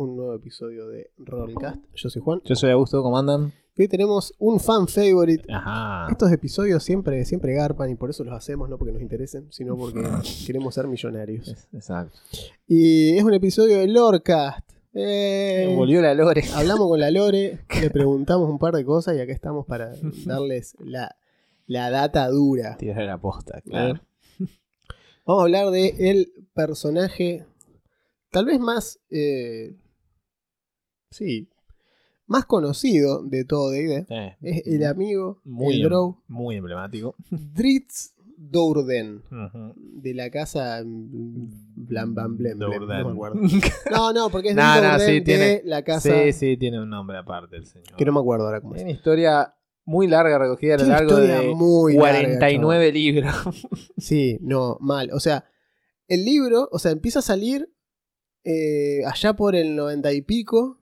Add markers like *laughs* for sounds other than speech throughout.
un nuevo episodio de Rollcast. Yo soy Juan. Yo soy Augusto, ¿cómo andan? Y hoy tenemos un fan favorite. Ajá. Estos episodios siempre, siempre garpan y por eso los hacemos, no porque nos interesen, sino porque *laughs* queremos ser millonarios. Exacto. Y es un episodio de Lorecast. Eh, Volvió la Lore. hablamos con la Lore, *laughs* le preguntamos un par de cosas y acá estamos para darles la, la data dura. Tirar la posta, claro. Vamos a hablar de el personaje, tal vez más, eh, sí, más conocido de todo D&D. Eh, Es el amigo, muy, el Drow, muy emblemático. Dritz Dourden, de la casa mm, Blam Blam Blem, *laughs* no. No, porque es sí, de tiene- la casa Sí, sí, tiene un nombre aparte el señor. que no me acuerdo ahora cómo es. Tiene una historia muy larga recogida a lo largo de muy larga, 49 libros. *laughs* Sí, no, mal. O sea, el libro, o sea, empieza a salir eh, allá por el 90 y pico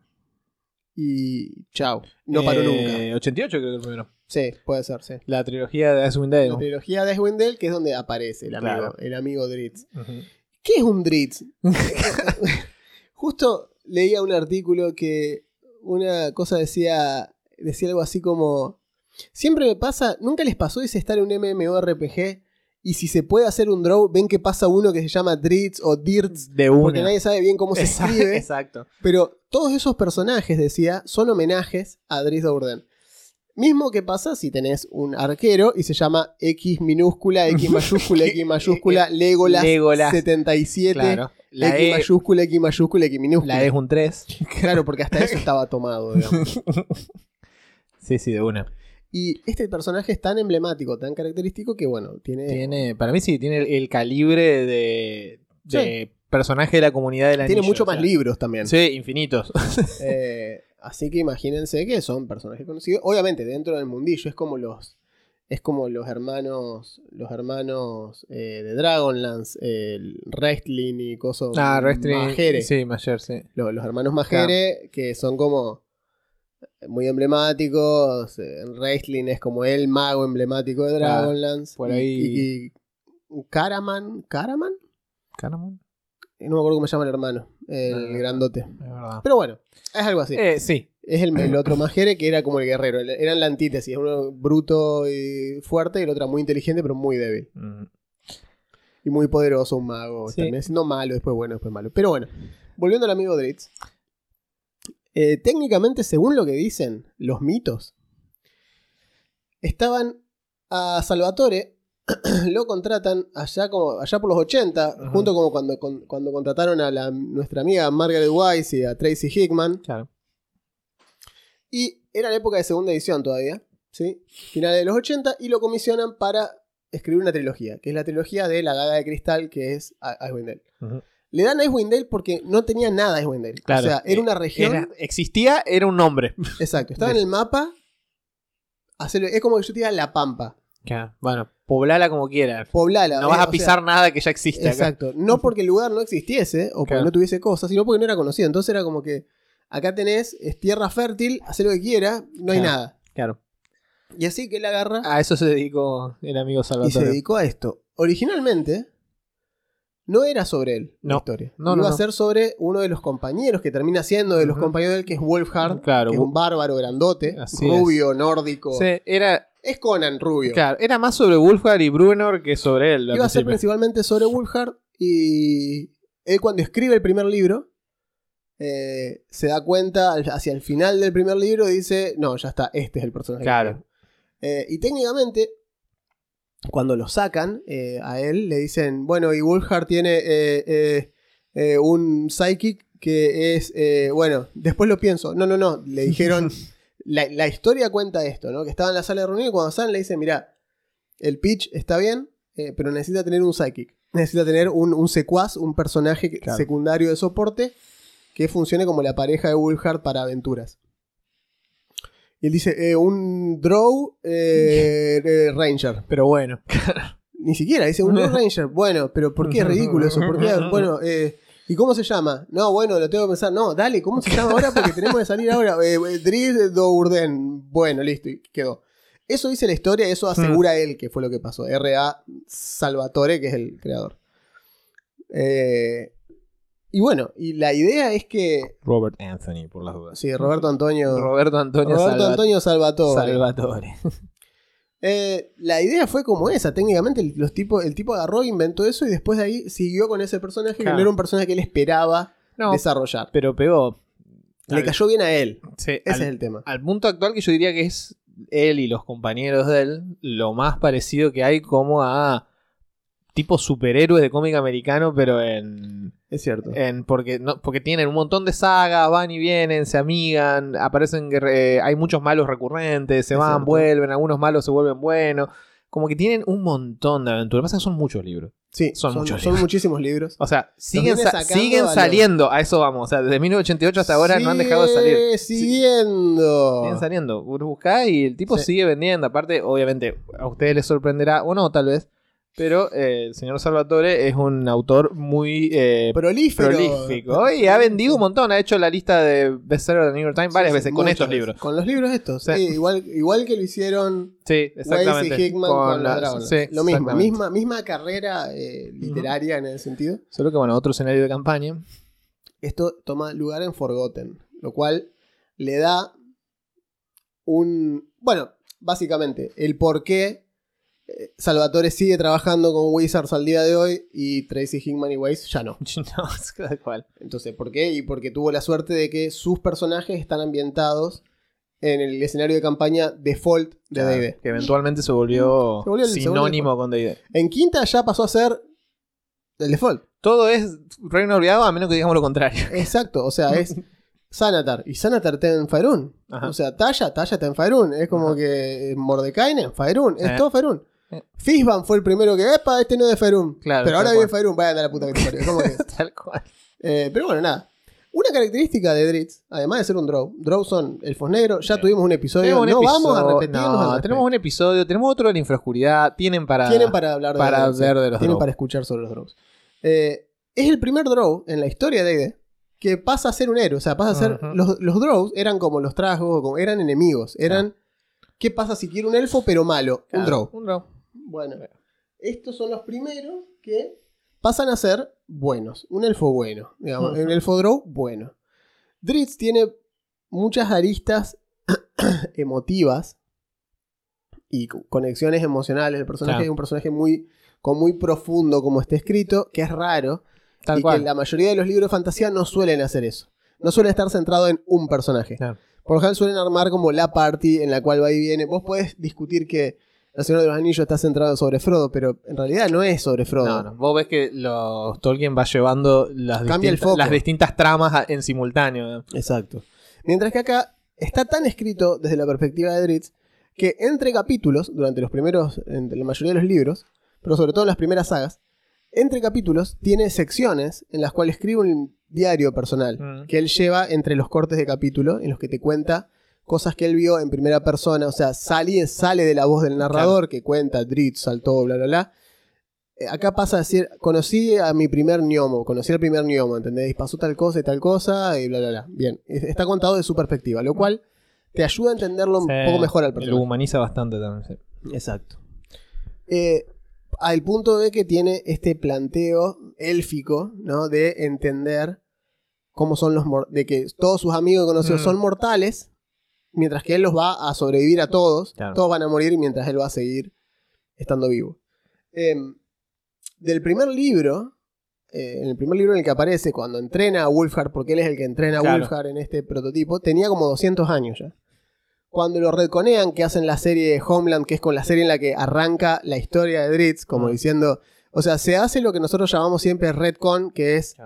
y chao, no paró nunca. Eh, 88 creo que el primero. Sí, puede ser, sí. La trilogía de Icewind Dale. La trilogía de Icewind Dale, que es donde aparece el amigo, Claro. el amigo Dritz. ¿Qué es un Dritz? *laughs* Justo leía un artículo que una cosa decía, decía algo así como, siempre me pasa, nunca les pasó ese estar en un MMORPG y si se puede hacer un draw, ven que pasa uno que se llama Dritz o Dirtz, De porque una. nadie sabe bien cómo se Exacto, escribe, *laughs* Exacto. pero todos esos personajes, decía, son homenajes a Dritz Dourden. Mismo que pasa si tenés un arquero y se llama X minúscula, X *laughs* mayúscula, X mayúscula, *laughs* Legolas, Legolas. 77, Claro. La X E, mayúscula, X mayúscula, X minúscula. la E es un 3. *laughs* Claro, porque hasta eso estaba tomado, digamos. Sí, sí, de una. Y este personaje es tan emblemático, tan característico que, bueno, tiene... Tiene, para mí sí, tiene el, el calibre de, de personaje de la comunidad de la tiene mucho más libros también. Sí, infinitos. *laughs* Eh, así que imagínense que son personajes conocidos. Obviamente, dentro del mundillo es como los. Es como los hermanos. Los hermanos eh, de Dragonlance, el Wrestling y cosas. Ah, Restring. Majere. Sí, Mayer, sí. Los, los hermanos Majere, que son como. Muy emblemáticos. eh, Wrestling es como el mago emblemático de Dragonlance. por y- ahí- Y, y Caraman. ¿Caraman? Caramon. No me acuerdo cómo se llama el hermano. El No, grandote. Es verdad. Pero bueno, es algo así. Eh, sí. Es el, el otro Majere que era como el guerrero. Eran la antítesis. Uno bruto y fuerte y el otro muy inteligente pero muy débil. Mm. Y muy poderoso, un mago. Sí. Termina siendo malo, después bueno, después malo. Pero bueno, volviendo al amigo Dritz. eh, técnicamente, según lo que dicen los mitos, estaban a Salvatore, *clears throat* lo contratan allá como allá por los 80, Ajá. junto como cuando, con- cuando contrataron a la- nuestra amiga Margaret Wise y a Tracy Hickman. Claro. Y era la época de segunda edición todavía, ¿sí? Finales de los 80, y lo comisionan para escribir una trilogía, que es la trilogía de La Daga de Cristal, que es Icewind Dale. Le dan a Icewind Dale porque no tenía nada Icewind Dale. Claro. O sea, era una Eh, región. era- existía, era un nombre. Exacto, estaba *laughs* en el mapa. hacerlo- es como que yo te diga La Pampa. Bueno, poblala como quieras. Poblala. No vas eh, a pisar nada que ya acá. Exacto. No porque el lugar no existiese o porque Claro. no tuviese cosas, sino porque no era conocido. Entonces era como que acá tenés, es tierra fértil, haz lo que quiera, no hay nada. Claro. Y así que él agarra A eso se dedicó el amigo y se Salvatore. dedicó a esto. Originalmente no era sobre él la No. historia. No, Iba no, a ser sobre uno de los compañeros que termina siendo de los compañeros de él, que es Wolfhard, Claro, que es un bárbaro grandote, Así rubio, nórdico. Sí, era, Es Conan rubio. claro, era más sobre Wolfgar y Bruenor que sobre él. Iba a ser principalmente sobre Wolfhard y él cuando escribe el primer libro eh, se da cuenta hacia el final del primer libro y dice, no, ya está, este es el personaje. Claro. quiero". Eh, y técnicamente, cuando lo sacan eh, a él, le dicen, bueno, y Wolfhard tiene eh, eh, un psychic que es, bueno, después lo pienso, no, no, no, le *laughs* dijeron, la, la historia cuenta esto, ¿no? Que estaba en la sala de reunión y cuando salen le dicen, mira, el pitch está bien, pero necesita tener un psychic. Necesita tener un, un secuaz, un personaje Claro. secundario de soporte que funcione como la pareja de Wolfhard para aventuras. Y él dice, eh, un Drow eh, eh, Ranger. Pero bueno. *laughs* Ni siquiera, dice un Drow *laughs* Ranger. Bueno, pero ¿por qué es ridículo eso? ¿Por qué? *laughs* Bueno, eh, ¿y cómo se llama? No, bueno, lo tengo que pensar. No, dale, ¿cómo se llama ahora? Porque tenemos que salir ahora. Driss Dourden. Bueno, listo, y quedó. Eso dice la historia, eso asegura él que fue lo que pasó. R.A. Salvatore, que es el creador. Eh, y bueno, y la idea es que. Robert Anthony, por las dudas. Sí, Roberto Antonio. Roberto Antonio, Roberto Salva- Antonio Salvatore. Salvatore. *laughs* Eh, la idea fue como esa, técnicamente el, los tipos, el tipo agarró, inventó eso y después de ahí siguió con ese personaje que no era un personaje que él esperaba No, desarrollar. pero pegó. Le Al- cayó bien a él, sí, ese al, es el tema. al punto actual que yo diría que es él y los compañeros de él lo más parecido que hay como a tipo superhéroes de cómic americano, pero en, Es cierto. en porque no, porque tienen un montón de sagas, van y vienen, se amigan, aparecen eh, hay muchos malos recurrentes, se Es van, cierto. vuelven, algunos malos se vuelven buenos, como que tienen un montón de aventuras. Lo que pasa es que son muchos libros. sí, son son, muchos son libros. muchísimos libros. O sea, siguen, sa- siguen a saliendo, a eso vamos. O sea, desde 1988 hasta ahora no han dejado de salir. Siguiendo. Siguen saliendo. Buscá y el tipo Sí. sigue vendiendo. Aparte, obviamente, a ustedes les sorprenderá, o no, tal vez. Pero eh, el señor Salvatore es un autor muy eh, Prolífero. prolífico. Y ha vendido un montón. Ha hecho la lista de bestsellers del New York Times varias Sí, veces con estos veces. libros. Con los libros estos. Sí. igual, igual que lo hicieron Sí, exactamente. Weiss y Hickman con, la- los Lo mismo, misma, misma carrera eh, literaria en ese sentido. Solo que, bueno, otro escenario de campaña. Esto toma lugar en Forgotten, lo cual le da un... Bueno, básicamente, el por qué Salvatore sigue trabajando con Wizards al día de hoy y Tracy Hickman y Weiss ya no. *laughs* no, *laughs* es tal cual. Entonces, ¿por qué? Y porque tuvo la suerte de que sus personajes están ambientados en el escenario de campaña default de Claro, D&D. Que eventualmente se volvió, Se volvió el- se volvió sinónimo con D&D. En quinta ya pasó a ser el default. Todo es reino olvidado a menos que digamos lo contrario. *laughs* Exacto, o sea, es Sanatar. Y Sanatar está en Faerun. O sea, Talla, Talla está en Faerun. Es como Ajá. que Mordecai en Faerun. Es todo Faerun. Fishban fue el primero que, epa, este no es de Faerun. Claro, pero ahora cual. Faerun, vayan a la puta que te parió. ¿Cómo que es? *laughs* Tal cual. Eh, pero bueno, nada. Una característica de Dritz, además de ser un draw, draw son elfos negros, ya tuvimos un episodio, un no episodio- vamos a repetirnos no, tenemos un episodio, tenemos otro de la infraoscuridad, tienen para, Tienen para hablar de para sí. ver de los Tienen para escuchar sobre los draws. Eh, es el primer draw en la historia de D&D que pasa a ser un héroe. O sea, pasa a ser... Los, los draws eran como los trasgos, como, eran enemigos. Eran... ¿Qué pasa si quiere un elfo pero malo? Claro, Un draw. Un draw. Bueno, estos son los primeros que pasan a ser buenos. Un elfo bueno. Digamos, un elfo draw bueno. Dritz tiene muchas aristas *clears throat* emotivas y co- conexiones emocionales. El personaje Claro. es un personaje muy, con muy profundo como está escrito, que es raro. Tal y cual. que la mayoría de los libros de fantasía no suelen hacer eso. No suelen estar centrados en un personaje. Claro. Por lo general suelen armar como la party en la cual va y viene. Vos podés discutir que El Señor de los Anillos está centrado sobre Frodo, pero en realidad no es sobre Frodo. No, no. Vos ves que los Tolkien va llevando las, Cambia el distintas, foco. las distintas tramas en simultáneo. Exacto. Mientras que acá está tan escrito desde la perspectiva de Dritz que entre capítulos, durante los primeros, entre la mayoría de los libros, pero sobre todo en las primeras sagas, entre capítulos tiene secciones en las cuales escribe un diario personal Mm. que él lleva entre los cortes de capítulo en los que te cuenta cosas que él vio en primera persona, o sea, sale, sale de la voz del narrador que cuenta Dritz, saltó, bla, bla, bla. Eh, Acá pasa a decir, conocí a mi primer gnomo, conocí al primer gnomo, ¿entendéis? Pasó tal cosa y tal cosa y bla, bla, bla. Bien, Es- está contado de su perspectiva, lo cual te ayuda a entenderlo un poco mejor al Lo personaje. humaniza bastante también. sí. Exacto. Eh, al punto de que tiene este planteo élfico, ¿no? De entender cómo son los de que todos sus amigos que conoció Mm. son mortales, mientras que él los va a sobrevivir a todos. Claro. Todos van a morir mientras él va a seguir estando vivo. Em, del primer libro, eh, en el primer libro en el que aparece cuando entrena a Wolfhard, porque él es el que entrena a Claro. Wolfhard en este prototipo, tenía como 200 años ya. Cuando lo retconean, que hacen la serie Homeland, que es con la serie en la que arranca la historia de Dritz, como diciendo, o sea, se hace lo que nosotros llamamos siempre retcon, que es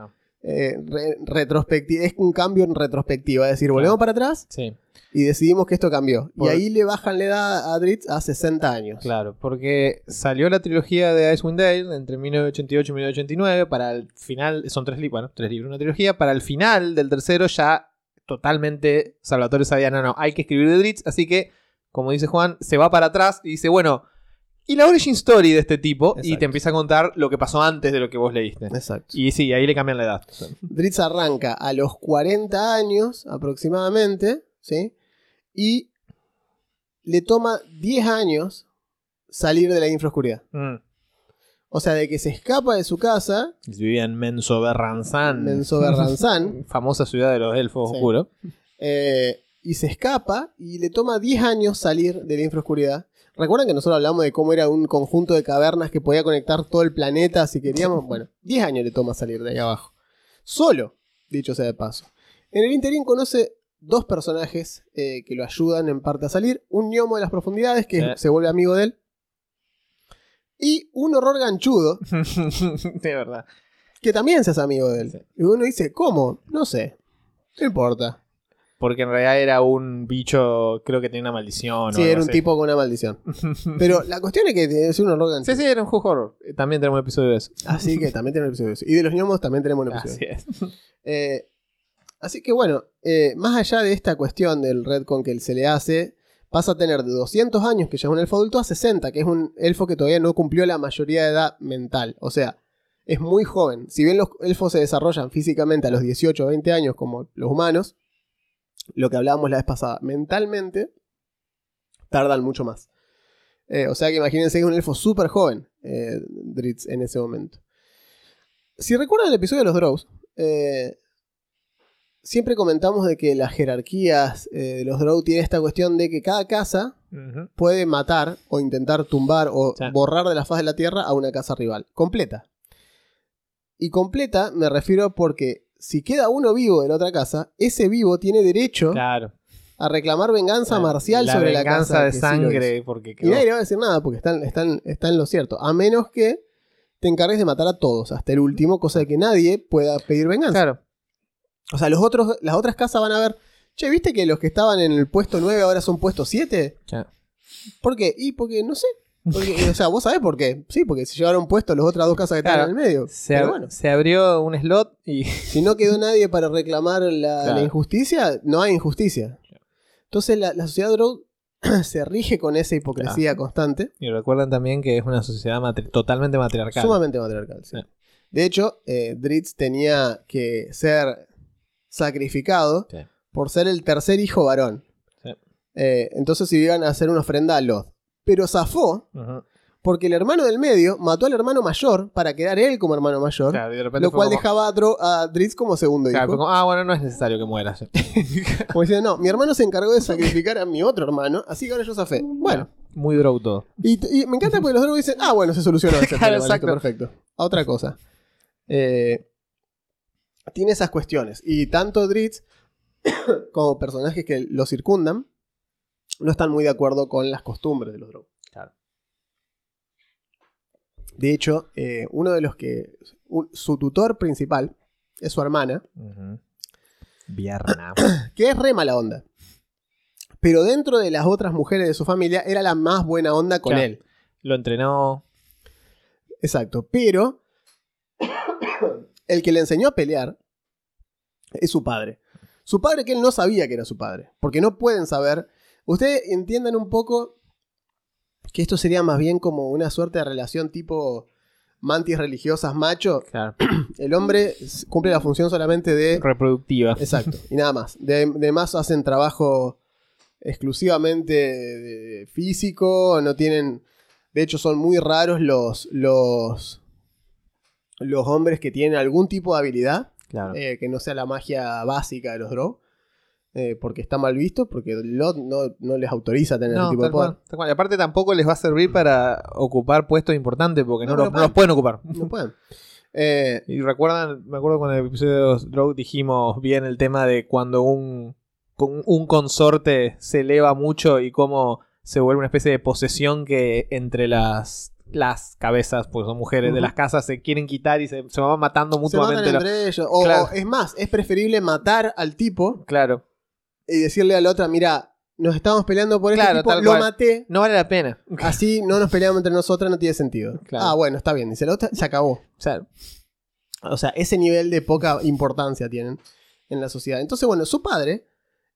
eh, re- retrospectiva, es un cambio en retrospectiva, es decir, volvemos para atrás Sí, y decidimos que esto cambió. Por- Y ahí le bajan la edad a Dritz a 60 años. claro. Porque salió la trilogía de Icewind Dale entre 1988 y 1989. Para el final, son tres libros, bueno, tres libros, una trilogía. Para el final del tercero ya totalmente Salvatore sabía, no, no, hay que escribir de Dritz, así que, como dice Juan, se va para atrás y dice, bueno, y la origin story de este tipo, y te empieza a contar lo que pasó antes de lo que vos leíste. Exacto. Y sí, ahí le cambian la edad. Dritz arranca a los 40 años aproximadamente, ¿sí? Y le toma 10 años salir de la infraoscuridad. Mm. O sea, de que se escapa de su casa, Vivía en Menso Berranzán. Menso *laughs* Berranzán, Famosa ciudad de los elfos Sí. oscuros. eh, y se escapa y le toma 10 años salir de la infraoscuridad. ¿Recuerdan que nosotros hablamos de cómo era un conjunto de cavernas que podía conectar todo el planeta si queríamos? Bueno, 10 años le toma salir de ahí abajo. Solo, dicho sea de paso. En el interín conoce dos personajes eh, que lo ayudan en parte a salir. Un gnomo de las profundidades que se vuelve amigo de él. Y un horror ganchudo *laughs* de verdad. que también se hace amigo de él. Sí. Y uno dice, ¿cómo? No sé. No importa. Porque en realidad era un bicho, creo que tenía una maldición. Sí, era un así. tipo con una maldición. *laughs* Pero la cuestión es que es un horror ganchudo. Sí, sí, era un horror. Eh, También tenemos un episodio de eso. Así que también tenemos episodio de eso. Y de los gnomos también tenemos un episodio. Así es. Eh, así que bueno, eh, más allá de esta cuestión del redcon que se le hace, pasa a tener de 200 años, que ya es un elfo adulto, a 60, que es un elfo que todavía no cumplió la mayoría de edad mental. O sea, es muy joven. Si bien los elfos se desarrollan físicamente a los 18 o 20 años como los humanos, lo que hablábamos la vez pasada, mentalmente tardan mucho más. Eh, o sea que imagínense que es un elfo súper joven, eh, Dritz, en ese momento. Si recuerdan el episodio de los Drows, eh, siempre comentamos de que las jerarquías eh, de los Drow tienen esta cuestión de que cada casa puede matar o intentar tumbar o Sí. borrar de la faz de la tierra a una casa rival. Completa. Y completa me refiero porque si queda uno vivo la otra casa, ese vivo tiene derecho Claro. a reclamar venganza marcial la sobre venganza la casa. de sí sangre. porque y quedó- nadie le va a decir nada porque están, están, están en lo cierto. A menos que te encargues de matar a todos, hasta el último, cosa de que nadie pueda pedir venganza. Claro. O sea, los otros, las otras casas van a ver, che, ¿viste que los que estaban en el puesto 9 ahora son puesto 7? Ya. ¿Por qué? Y porque, no sé. Porque, o sea, vos sabés por qué. Sí, porque se llevaron puesto las otras dos casas que estaban Claro. en el medio. Se, ab- bueno, se abrió un slot y. si no quedó nadie para reclamar la, Claro. la injusticia, no hay injusticia. Entonces la, la sociedad Drow *clears throat* se rige con esa hipocresía constante, Y recuerden también que es una sociedad matri- totalmente matriarcal. sumamente matriarcal. sí. De hecho, eh, Dritz tenía que ser sacrificado Sí. por ser el tercer hijo varón. Sí. Eh, entonces iban a hacer una ofrenda a Lod. Pero zafó porque el hermano del medio mató al hermano mayor para quedar él como hermano mayor. Claro, Lo cual como- dejaba a, Dro- a Dritz como segundo Claro, hijo. como, ah, bueno, no es necesario que mueras. *laughs* Como diciendo, no, mi hermano se encargó de sacrificar a mi otro hermano, así que ahora yo zafé. Bueno, Muy drow todo. y, y me encanta porque los drogos dicen, ah, bueno, se solucionó ese *laughs* Claro, problema, listo, exacto. perfecto. A otra cosa. Eh, tiene esas cuestiones. Y tanto Dritz *coughs* como personajes que lo circundan no están muy de acuerdo con las costumbres de los drogos. Claro. De hecho, eh, uno de los que. un- su tutor principal es su hermana, Ujú. Vierna. *coughs* que es re mala onda. Pero dentro de las otras mujeres de su familia era la más buena onda con Claro. él. Lo entrenó. Exacto. Pero el que le enseñó a pelear es su padre. Su padre que él no sabía que era su padre. Porque no pueden saber. Ustedes entiendan un poco que esto sería más bien como una suerte de relación tipo mantis religiosas macho. Claro. *clears throat* El hombre cumple la función solamente de Reproductiva. Exacto, y nada más. De, de más hacen trabajo exclusivamente de físico, no tienen... De hecho, son muy raros los, los, los hombres que tienen algún tipo de habilidad, Claro. eh, que no sea la magia básica de los Drow, eh, porque está mal visto, porque Lot no, no les autoriza tener No, ese tipo de poder. cual, tal cual. Y aparte tampoco les va a servir para ocupar puestos importantes porque no, No, los pueden ocupar. No pueden. *laughs* Eh, Y recuerdan, me acuerdo cuando en el episodio de los Drow dijimos bien el tema de cuando un, un consorte se eleva mucho y cómo se vuelve una especie de posesión que entre las, las cabezas, pues son mujeres de las casas, se quieren quitar y se, se van matando se matan mutuamente. entre ellos. O, Claro. o es más, es preferible matar al tipo Claro, y decirle a la otra, mira, nos estamos peleando por este Claro, tipo, tal lo cual. maté, no vale la pena. *laughs* así no nos peleamos entre nosotras, no tiene sentido. Claro. Ah, bueno, está bien, dice la otra, se acabó. O sea, O sea, ese nivel de poca importancia tienen. en la sociedad. Entonces, bueno, su padre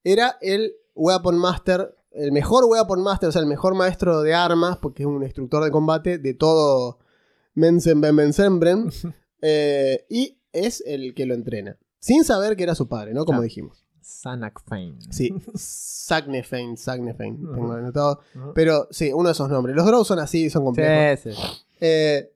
era el Weapon Master, el mejor Weapon Master, o sea, el mejor maestro de armas, porque es un instructor de combate de todo Mensenbren, *laughs* eh, y es el que lo entrena. Sin saber que era su padre, ¿no? Como Claro. dijimos. Sanak Fane. Sí, Sagnefein, Sagnefein, Ujú. tengo anotado. Pero sí, uno de esos nombres. Los Drow son así, son complejos. Sí, sí. Eh,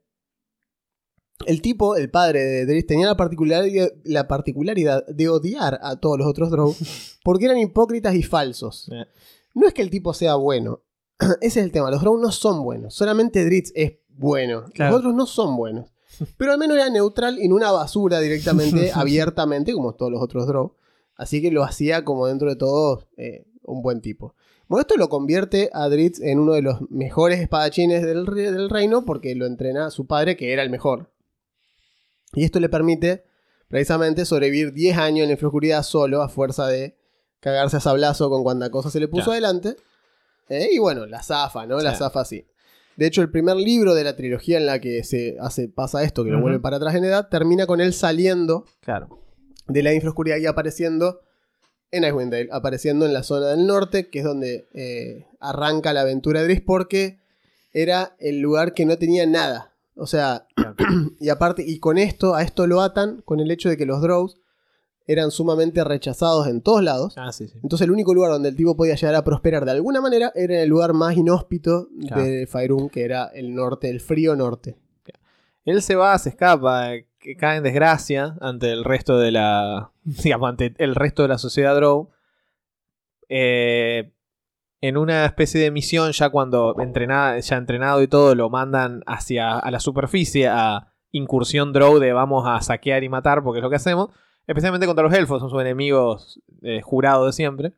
el tipo, el padre de Driss, tenía la particularidad, la particularidad de odiar a todos los otros Drow *laughs* porque eran hipócritas y falsos. Eh. No es que el tipo sea bueno. *clears throat* Ese es el tema. Los Drow no son buenos. Solamente Dritz es bueno. Claro. Los otros no son buenos. *laughs* Pero al menos era neutral y no una basura directamente, *laughs* abiertamente, como todos los otros Drow. Así que lo hacía como dentro de todo eh, un buen tipo. Bueno, esto lo convierte a Dritz en uno de los mejores espadachines del, re- del reino porque lo entrena a su padre, que era el mejor. Y esto le permite precisamente sobrevivir 10 años en la infraoscuridad solo a fuerza de cagarse a sablazo con cuanta cosa se le puso Claro. adelante. Eh, y bueno, la zafa, ¿no? La Sí. zafa así. De hecho, el primer libro de la trilogía en la que se hace, pasa esto, que lo vuelve para atrás en edad, termina con él saliendo Claro. de la infraoscuridad y apareciendo en Icewind Dale, apareciendo en la zona del norte, que es donde eh, arranca la aventura de Driss, porque era el lugar que no tenía nada. O sea, Claro. *clears throat* y aparte, y con esto, a esto lo atan con el hecho de que los Drows eran sumamente rechazados en todos lados. Ah, sí, sí. Entonces el único lugar donde el tipo podía llegar a prosperar de alguna manera era en el lugar más inhóspito Claro. de Faerun, que era el norte, el frío norte. Él se va, se escapa, que cae en desgracia ante el resto de la. *laughs* digamos, ante el resto de la sociedad Drow. Eh, en una especie de misión, ya cuando entrenada, ya entrenado y todo, lo mandan hacia a la superficie a incursión Drow de vamos a saquear y matar, porque es lo que hacemos. Especialmente contra los elfos, son sus enemigos eh, jurados de siempre.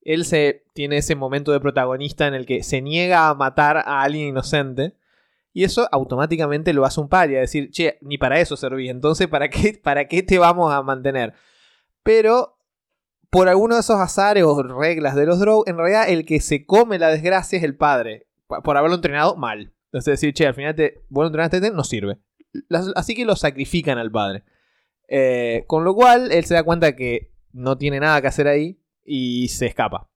Él se tiene ese momento de protagonista en el que se niega a matar a alguien inocente. Y eso automáticamente lo hace un paria. Decir, che, ni para eso serví. Entonces, ¿para qué, ¿para qué te vamos a mantener? Pero, por alguno de esos azares o reglas de los Drow, en realidad el que se come la desgracia es el padre. pa- Por haberlo entrenado mal. Es decir, che, al final te, vos lo entrenaste, te- no sirve. Así que lo sacrifican al padre. Eh, con lo cual, él se da cuenta que no tiene nada que hacer ahí y se escapa.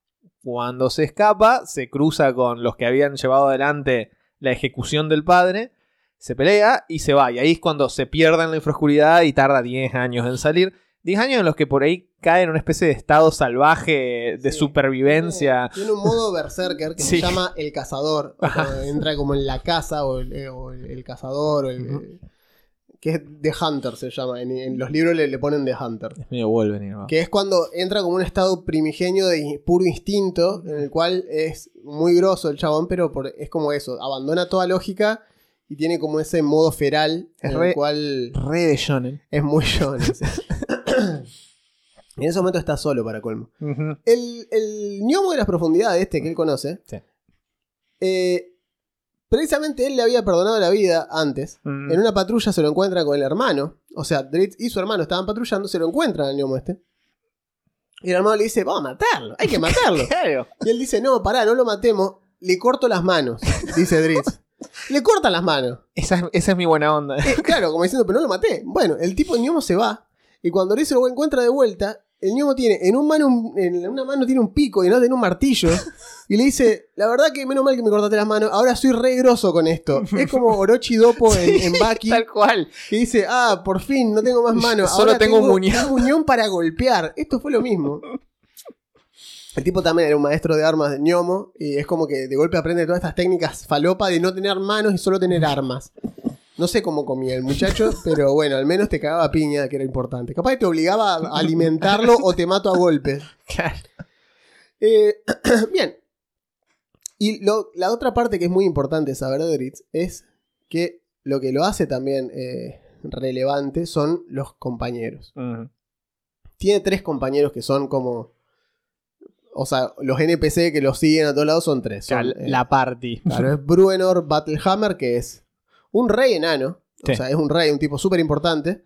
Cuando se escapa, se cruza con los que habían llevado adelante la ejecución del padre, se pelea y se va. Y ahí es cuando se pierde en la infraoscuridad y tarda 10 años en salir. 10 años en los que por ahí cae en una especie de estado salvaje de Sí. supervivencia. Tiene, tiene un modo berserker que Sí. se llama el cazador. entra como en la casa o el, eh, o el- el cazador. o el- que es The Hunter se llama. En, en los libros le, le ponen The Hunter. Es medio Wolverine, ¿no? Que es cuando entra como un estado primigenio de puro instinto, en el cual es muy grosso el chabón, pero por- es como eso, abandona toda lógica y tiene como ese modo feral Es en re- el cual Re de shonen. es muy shonen. sí. y en ese momento está solo para colmo. El, el gnomo de las profundidades, este que él conoce, Sí. eh, precisamente él le había perdonado la vida antes. Mm. En una patrulla se lo encuentra con el hermano. O sea, Dritz y su hermano estaban patrullando, se lo encuentran al gnomo este. Y el hermano le dice, vamos a matarlo, hay que *laughs* matarlo. Y él dice, no, pará, no lo matemos, le corto las manos, dice Dritz. *laughs* le cortan las manos. Esa, es- esa es mi buena onda. Eh, claro, como diciendo, pero no lo maté. Bueno, el tipo, gnomo se va. Y cuando Dritz lo encuentra de vuelta, el gnomo tiene en, un mano en una mano tiene un pico y en otra tiene un martillo. Y le dice, la verdad que menos mal que me cortaste las manos, ahora soy re grosso con esto. Es como Orochi Dopo en, en Baki, Tal cual. que dice, ah, por fin, no tengo más *laughs* manos. Solo ahora tengo un muñón". un muñón para golpear. Esto fue lo mismo. El tipo también era un maestro de armas de ñomo y es como que de golpe aprende todas estas técnicas falopa de no tener manos y solo tener armas. No sé cómo comía el muchacho, *laughs* pero bueno, al menos te cagaba piña, que era importante. Capaz que te obligaba a alimentarlo o te mato a golpes. Claro. Eh, *clears throat* bien. Y lo- la otra parte que es muy importante saber de Dritz es que lo que lo hace también eh, relevante son los compañeros. Tiene tres compañeros que son como. O sea, los NPC que los siguen a todos lados son tres. Son, eh, la party. claro, es Bruenor Battlehammer, que es un rey enano. Sí. O sea, es un rey, un tipo súper importante.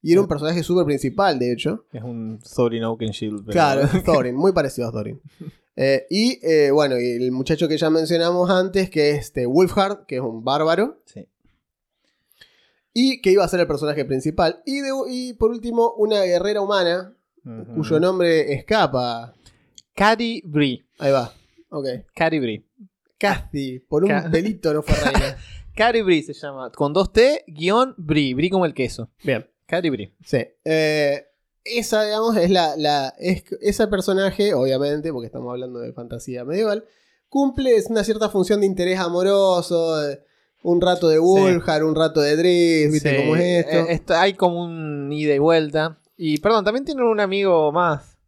Y era un personaje súper principal, de hecho. Es un Thorin Oakenshield. pero- Claro, *laughs* Thorin, muy parecido a Thorin. Eh, y eh, bueno, y el muchacho que ya mencionamos antes, que es este Wolfhard, que es un bárbaro. Sí. Y que iba a ser el personaje principal. Y, de- y por último, una guerrera humana, cuyo nombre escapa. Cady Bree. Ahí va. Ok. Cady Bree. Casti, por un Ca- pelito no fue reina. *laughs* Cady Bree se llama. Con dos T, guion Bree. Bree como el queso. Bien. Cady Bree. Sí. Eh, esa, digamos, es la. la es, ese personaje, obviamente, porque estamos hablando de fantasía medieval, cumple una cierta función de interés amoroso. de un rato de Wolfhard, un rato de Driss, ¿viste Sí, cómo es esto? eh, esto- hay como un ida y vuelta. Y perdón, también tienen un amigo más.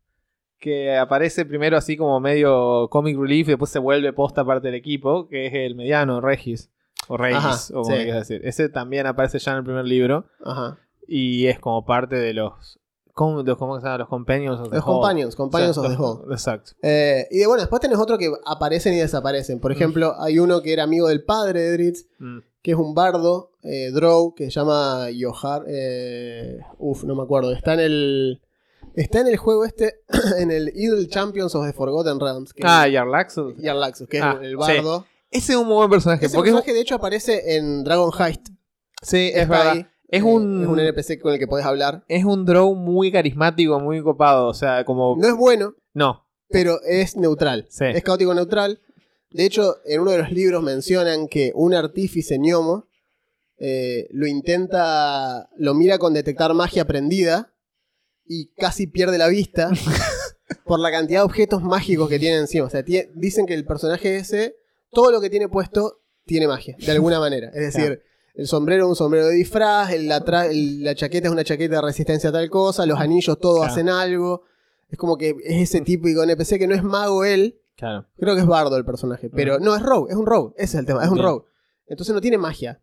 Que aparece primero así como medio comic relief y después se vuelve posta parte del equipo. Que es el mediano, Regis. O Ajá, o como sí. quieras decir. Ese también aparece ya en el primer libro. Ajá. Y es como parte de los. ¿Cómo, se llama? Los Companions of the Los Hall. Companions, Companions O of the Hall. Exacto. Eh, y de, bueno, después tenés otro que aparecen y desaparecen. Mm. Por ejemplo, hay uno que era amigo del padre de Dritz, Mm. que es un bardo, eh, Drow, que se llama Yohar. Eh, uf, no me acuerdo. Está en el. Está en el juego este, *clears throat* en el Idle Champions of the Forgotten Realms. Que Ah, Yarlaxus. Jarlaxus, que Ah, es el bardo. Ese es un muy buen personaje. Ese porque es personaje, de hecho, aparece en Dragon Heist. sí, es verdad. ahí. Es Eh, un- es un NPC con el que podés hablar. Es un draw muy carismático, muy copado. O sea, como. No es bueno, No. pero es neutral. Sí. Es caótico neutral. De hecho, en uno de los libros mencionan que un artífice gnomo eh, lo intenta, lo mira con detectar magia prendida y casi pierde la vista *laughs* por la cantidad de objetos mágicos que tiene encima. O sea, dicen que el personaje ese, todo lo que tiene puesto, tiene magia, de alguna manera. Es decir, Claro. el sombrero es un sombrero de disfraz, el- la, tra- el- la chaqueta es una chaqueta de resistencia a tal cosa, los anillos todos Claro. hacen algo. Es como que es ese típico NPC que no es mago él, Claro. Creo que es Bardo el personaje. Pero no, es Rogue, es un Rogue. Ese es el tema, es un Bien. Rogue. Entonces no tiene magia.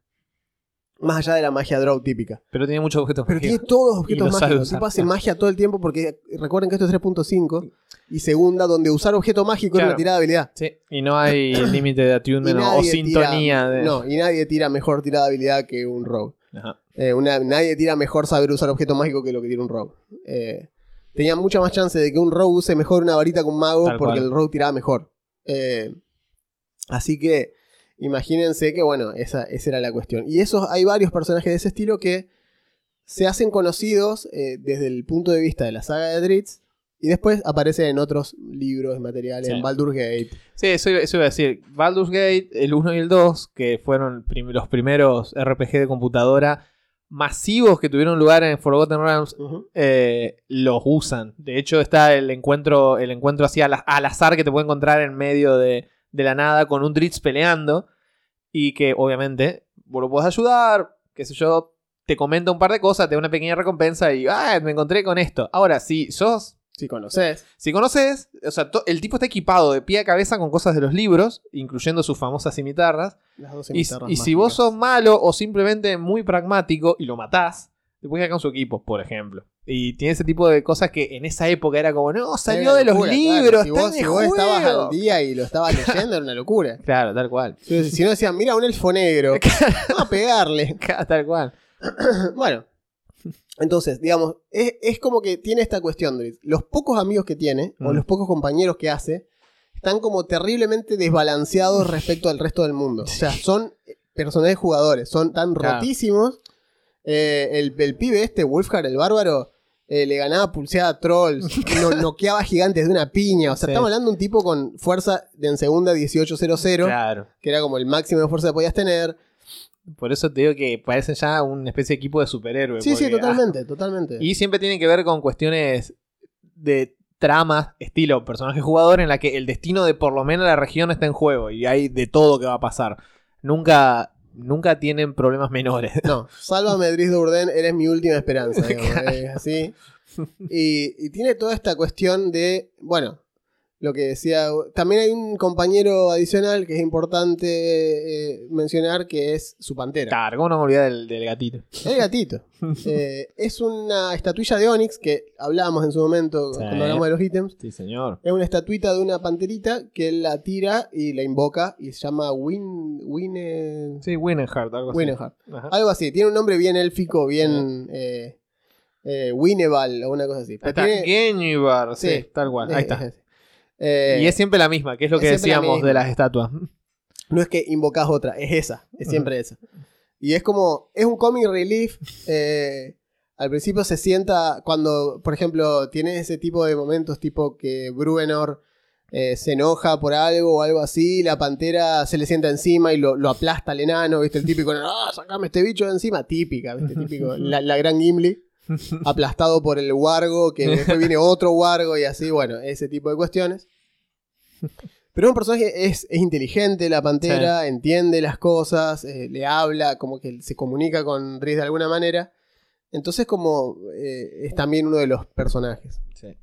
Más allá de la magia Drow típica. Pero tiene muchos objetos Pero tiene mágicos. todos Y objetos mágicos. Tipo hace magia todo el tiempo porque recuerden que esto es 3.5. Y segunda, donde usar objeto mágico es una tirada de habilidad. Sí. Y no hay *coughs* límite de Y attunement o- nadie sintonía tira- de. No, y nadie tira mejor tirada de habilidad que un Rogue. Ajá. Eh, una- nadie tira mejor saber usar objeto mágico que lo que tira un Rogue. Eh, tenía mucha más chance de que un Rogue use mejor una varita que un mago Tal porque cual. el Rogue tiraba mejor. Eh, así que imagínense que, bueno, esa, esa era la cuestión. Y esos, hay varios personajes de ese estilo que se hacen conocidos eh, desde el punto de vista de la saga de Dritz y después aparecen en otros libros, materiales, Sí. en Baldur's Gate. Sí, eso, iba- eso iba a decir. Baldur's Gate, el 1 y el 2, que fueron prim- los primeros RPG de computadora masivos que tuvieron lugar en Forgotten Realms, eh, los usan. De hecho, está el encuentro, el encuentro así al, al azar que te puede encontrar en medio de, de la nada con un Dritz peleando. Y que obviamente vos lo puedes ayudar, qué sé yo, te comenta un par de cosas, te da una pequeña recompensa y ah, me encontré con esto. Ahora, si sos Si conoces. si conoces, o sea, el tipo está equipado de pie a cabeza con cosas de los libros, incluyendo sus famosas cimitarras. Las dos Y, cimitarras y si vos sos malo o simplemente muy pragmático y lo matás, te puedes quedar con su equipo, por ejemplo. Y tiene ese tipo de cosas que en esa época era como, no, salió de los libros, claro. Si vos, si vos estabas juego". al día y lo estabas *laughs* leyendo, era una locura. Claro, tal cual. Si, si no decían, mira, un elfo negro, *laughs* vamos a pegarle. *laughs* tal cual. *clears throat* bueno, entonces, digamos, es, es como que tiene esta cuestión, Dritz. Los pocos amigos que tiene, o Mm. los pocos compañeros que hace, están como terriblemente desbalanceados respecto al resto del mundo. O sea, son personajes jugadores, son tan Claro. rotísimos. Eh, el, el pibe este, Wolfgar el bárbaro, eh, le ganaba pulseada a trolls, *laughs* no, noqueaba gigantes de una piña. O sea, Sí. estamos hablando de un tipo con fuerza de en segunda 1800, Claro. que era como el máximo de fuerza que podías tener. Por eso te digo que parecen ya una especie de equipo de superhéroes. Sí, sí, ah, totalmente, totalmente. Y siempre tienen que ver con cuestiones de tramas, estilo personaje jugador, en la que el destino de por lo menos la región está en juego y hay de todo que va a pasar. Nunca, nunca tienen problemas menores. No, sálvame Dries Dourden, eres mi última esperanza. *laughs* digamos. Y, y tiene toda esta cuestión de, bueno, lo que decía, también hay un compañero adicional que es importante eh, mencionar que es su pantera. Claro, ¿cómo no me olvidé del, del gatito? El gatito. *laughs* Eh, es una estatuilla de Onix que hablábamos en su momento Sí. cuando hablamos de los ítems. Sí, señor. Es una estatuita de una panterita que él la tira y la invoca y se llama Win, Win, Sí, Winenheart, algo así. Winenheart. Ajá. Algo así, tiene un nombre bien élfico, bien eh, eh, Wineval o una cosa así. Pero está, tiene- Genjivar, sí, Sí. tal cual. eh, Ahí está. Eh, eh, y es siempre la misma, que es lo que decíamos de las estatuas. No es que invocas otra, es esa, es siempre esa. Y es como, es un comic relief. eh, Al principio se sienta cuando, por ejemplo, tiene ese tipo de momentos tipo que Bruenor eh, se enoja por algo o algo así, la pantera se le sienta encima y lo, lo aplasta al enano, ¿viste? El típico, ¡ah, sacame este bicho de encima! Típica, ¿viste? *laughs* Típico, la, la gran Gimli, *laughs* aplastado por el wargo, que después viene otro wargo y así, bueno, ese tipo de cuestiones. Pero un personaje es, es inteligente, la pantera, entiende las cosas, eh, le habla, como que se comunica con Riz de alguna manera. Entonces, como eh, es también uno de los personajes. Sí.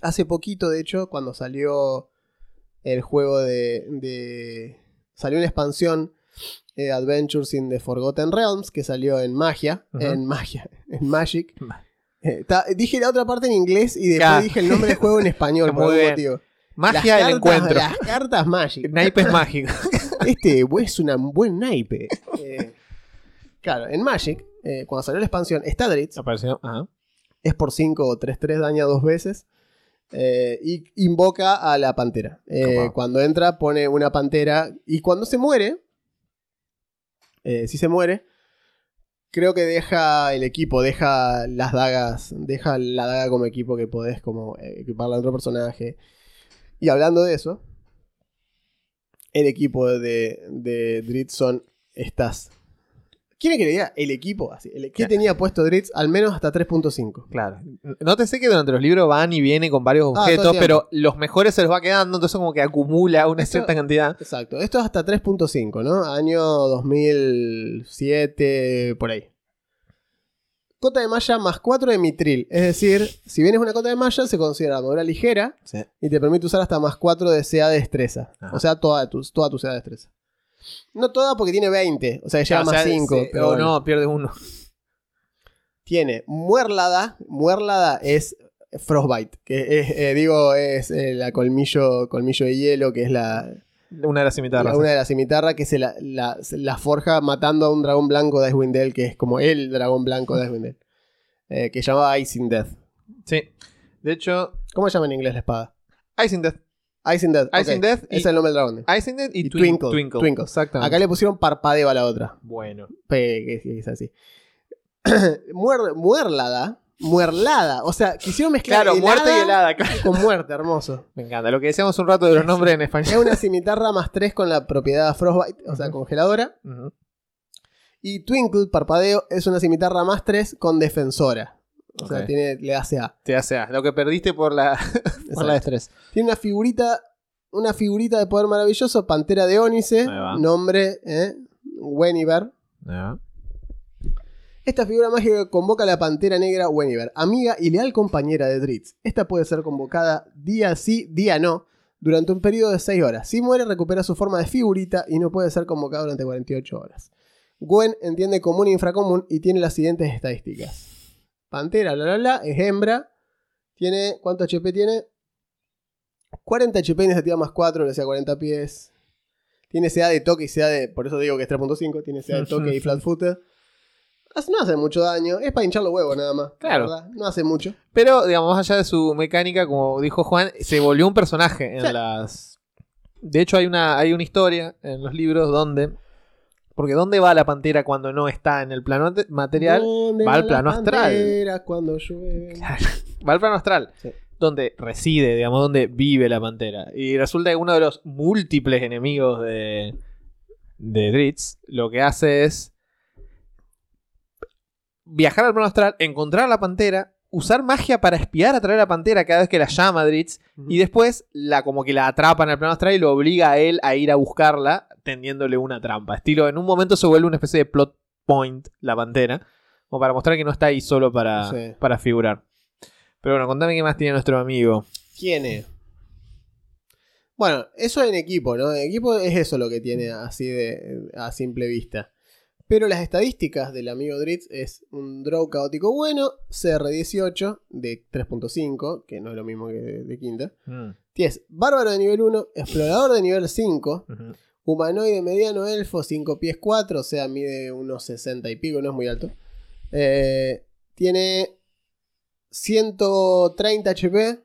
Hace poquito, de hecho, cuando salió el juego de. de- salió una expansión, eh, Adventures in the Forgotten Realms, que salió en magia. En magia. *laughs* En Magic. *laughs* Ma- Eh, ta- dije la otra parte en inglés y después Claro. dije el nombre del juego en *laughs* español. por algún motivo. Magia del encuentro. Las cartas Magic. Naipes mágicos. Este es un buen naipe. Eh, claro, en Magic, eh, cuando salió la expansión, está Dritz. Apareció. Ajá. es por 5 o 3-3, daña dos veces. eh, y invoca a la pantera. Eh, cuando entra, pone una pantera. Y cuando se muere, eh, si se muere, creo que deja el equipo, deja las dagas, deja la daga como equipo que podés como eh, equiparla a otro personaje. Y hablando de eso, el equipo de, de Dritz son estas. ¿Quiere que le diga el equipo? Así, el, ¿Qué tenía puesto Dritz? Al menos hasta 3.5. Claro. Nótese que durante los libros van y vienen con varios Ah, todo el objetos, pero los mejores se los va quedando, entonces como que acumula una cierta cantidad. Exacto. Esto es hasta 3.5, ¿no? Año 2007, por ahí. Cota de malla más 4 de mitril. Es decir, si bien es una cota de malla, se considera armadura ligera y te permite usar hasta más 4 de CA de destreza. Ajá. O sea, toda tu, toda tu CA de destreza. No toda porque tiene 20, o sea que lleva O sea, más 5. sí, o no, pierde uno. Tiene muerlada. Muerlada es frostbite, que es, eh, digo, es eh, la colmillo, colmillo de hielo, que es la, Una de las cimitarras. La- una de las cimitarras que se la, la- se la forja matando a un dragón blanco de Icewind Dale, que es como el dragón blanco de Icewind Dale. Eh, que se llamaba Icing Death. Sí. De hecho, ¿Cómo se llama en inglés la espada? Icing Death. Icing Death. ok. Icing Death y- es el nombre del dragón. Icing Death y, Y Twin- Twinkle, Twinkle. Twinkle. Exactamente. Acá le pusieron parpadeo a la otra. Bueno. Pe- que- es así. *clears throat* Muer- muerlada. Muerlada. O sea, quisieron mezclar Claro, muerte y helada, claro. *laughs* con muerte, hermoso. Me encanta. Lo que decíamos un rato de los *laughs* nombres en Es español. una cimitarra más 3 con la propiedad Frostbite, o sea, congeladora. Y Twinkle, parpadeo, es una cimitarra más 3 con defensora. O sea, tiene, le hace A. Te hace A. Lo que perdiste por la, *laughs* por la destreza. Tiene una figurita, una figurita de poder maravilloso, Pantera de Ónice, nombre, ¿eh? Weniver. Esta figura mágica convoca a la Pantera Negra Weniver, amiga y leal compañera de Dritz. Esta puede ser convocada día sí, día no, durante un periodo de 6 horas. Si muere, recupera su forma de figurita y no puede ser convocada durante 48 horas. Gwen entiende común e infracomún y tiene las siguientes estadísticas. Pantera, bla bla bla, es hembra. Tiene. ¿Cuánto HP tiene? 40 HP, iniciativa más 4, le sea 40 pies. Tiene CA de toque y CA de. Por eso digo que es 3.5. Tiene CA de *laughs* toque y flat footed. Hace- No hace mucho daño. Es para hinchar los huevos nada más. la Claro. verdad. No hace mucho. Pero, digamos, más allá de su mecánica, como dijo Juan, se volvió un personaje en Sí. las. De hecho, hay una, hay una historia en los libros donde. Porque ¿dónde va la pantera cuando no está en el plano material? ¿Dónde va al plano astral. Cuando llueve. Va al plano astral. Sí. Donde reside, digamos, donde vive la pantera. Y resulta que uno de los múltiples enemigos de. de Dritz lo que hace es. viajar al plano astral, encontrar a la pantera, usar magia para espiar a través de la pantera cada vez que la llama Dritz. Y después la como que la atrapa en el plano astral y lo obliga a él a ir a buscarla tendiéndole una trampa. Estilo, en un momento se vuelve una especie de plot point la pantera. Como para mostrar que no está ahí solo para, Sí. para figurar. Pero bueno, contame qué más tiene nuestro amigo. ¿Quién es? Bueno, eso en equipo, ¿no? En equipo es eso lo que tiene así de a simple vista. Pero las estadísticas del amigo Dritz es un draw caótico bueno, CR18 de 3.5, que no es lo mismo que de, de quinta. Tienes bárbaro de nivel 1, explorador de nivel 5, humanoide mediano elfo, 5 pies 4, o sea, mide unos 60 y pico, no es muy alto. Eh, tiene 130 HP.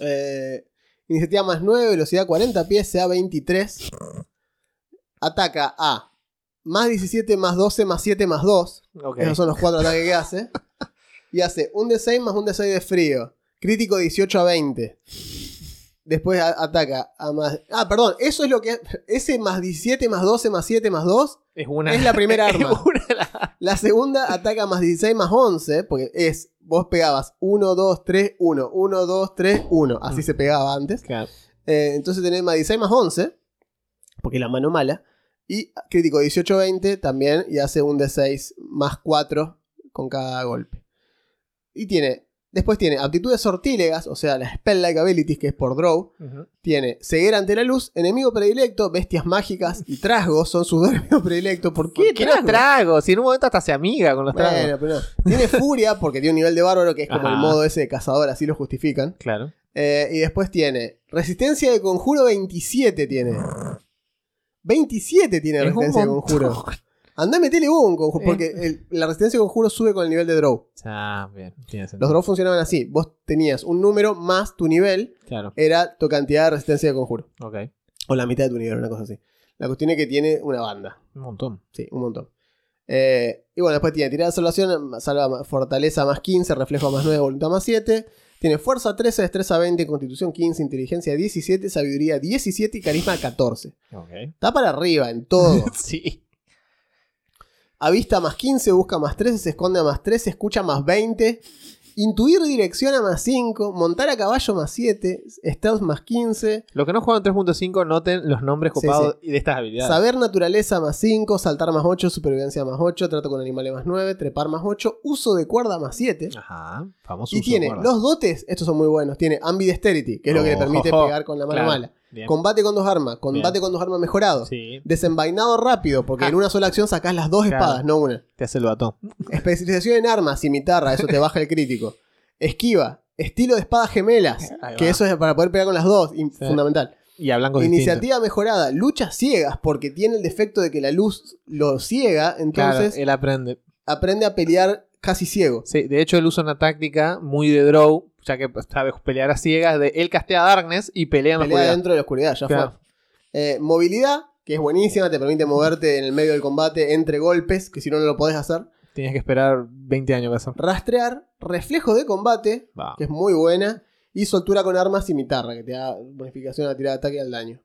Eh, iniciativa más 9, velocidad 40 pies, sea 23. Ataca a más 17, más 12, más 7, más 2. Ok. Esos son los cuatro ataques que hace. *laughs* Y hace un D6 más un D6 de frío. Crítico 18 a 20. Después a- ataca a más. Ah, perdón, eso es lo que. Ese más 17, más 12, más 7, más 2 Es una. es la primera *laughs* es arma. una de las- La segunda ataca más 16 más 11, porque es. Vos pegabas 1, 2, 3, 1, 1, 2, 3, 1. Así Mm. se pegaba antes. Claro. Eh, entonces tenés más 16 más 11, porque es la mano mala. Y crítico 18-20 también, y hace un D6 más 4 con cada golpe. Y tiene. Después tiene aptitudes sortílegas, o sea, las spell-like abilities, que es por draw. Tiene ceguera ante la luz, enemigo predilecto, bestias mágicas y trasgos son sus dos *laughs* enemigos predilectos. ¿Por qué? ¿Por qué trasgos? tragos? Si en un momento hasta se amiga con los tragos. Pero no. Tiene furia porque tiene un nivel de bárbaro que es como Ajá. el modo ese de cazador, así lo justifican. Claro. Eh, y después tiene resistencia de conjuro 27 tiene. 27 tiene Es resistencia de conjuro. Andá, metele un conjuro, porque el- la resistencia de conjuro sube con el nivel de draw. Ah, bien. Tiene Los draws funcionaban así. Vos tenías un número más tu nivel, Claro. era tu cantidad de resistencia de conjuro. Ok. O la mitad de tu nivel, una cosa así. La cuestión es que tiene una banda. Un montón. Sí, un montón. Eh, y bueno, después tiene tirada de salvación, salva fortaleza más 15, reflejo más 9, voluntad más 7. Tiene fuerza 13, destreza 20, constitución 15, inteligencia 17, sabiduría 17 y carisma 14. Ok. Está para arriba en todo. *laughs* sí. Avista más 15, busca más 13, se esconde a más 13, escucha más 20. Intuir dirección a más 5, montar a caballo más 7, stealth más 15, Los que no juegan 3.5 noten los nombres Sí, copados y de estas habilidades. saber naturaleza más 5, saltar más 8, supervivencia más 8, trato con animales más 9, trepar más 8, uso de cuerda más 7. Ajá. Famoso. Y tiene los dotes, estos son muy buenos. Tiene Ambidexterity, que es lo que le Oh, permite oh, *laughs* pegar con la mano Claro. mala. Bien. Combate con dos armas, combate Bien. con dos armas mejorado. Sí. Desenvainado rápido, porque Ah. en una sola acción sacás las dos Claro. espadas, no una. Te hace el batón. Especialización en armas, cimitarra, eso te baja el crítico. Esquiva, estilo de espadas gemelas, *laughs* que eso es para poder pegar con las dos, y- Sí. fundamental. Y a. Iniciativa mejorada, luchas ciegas, porque tiene el defecto de que la luz lo ciega, Claro, entonces él aprende. aprende a pelear casi ciego. Sí, de hecho él usa una táctica muy de draw, ya que sabe pelear a ciegas, de él castea Darkness y pelea en la Pelea oscuridad. dentro de la oscuridad, ya Claro. fue. Eh, movilidad, que es buenísima, te permite moverte en el medio del combate entre golpes, que si no, no lo podés hacer. Tienes que esperar 20 años para hacer. Rastrear, reflejo de combate, que es muy buena. Y soltura con armas y mitarra, que te da bonificación a la tirada de ataque y al daño.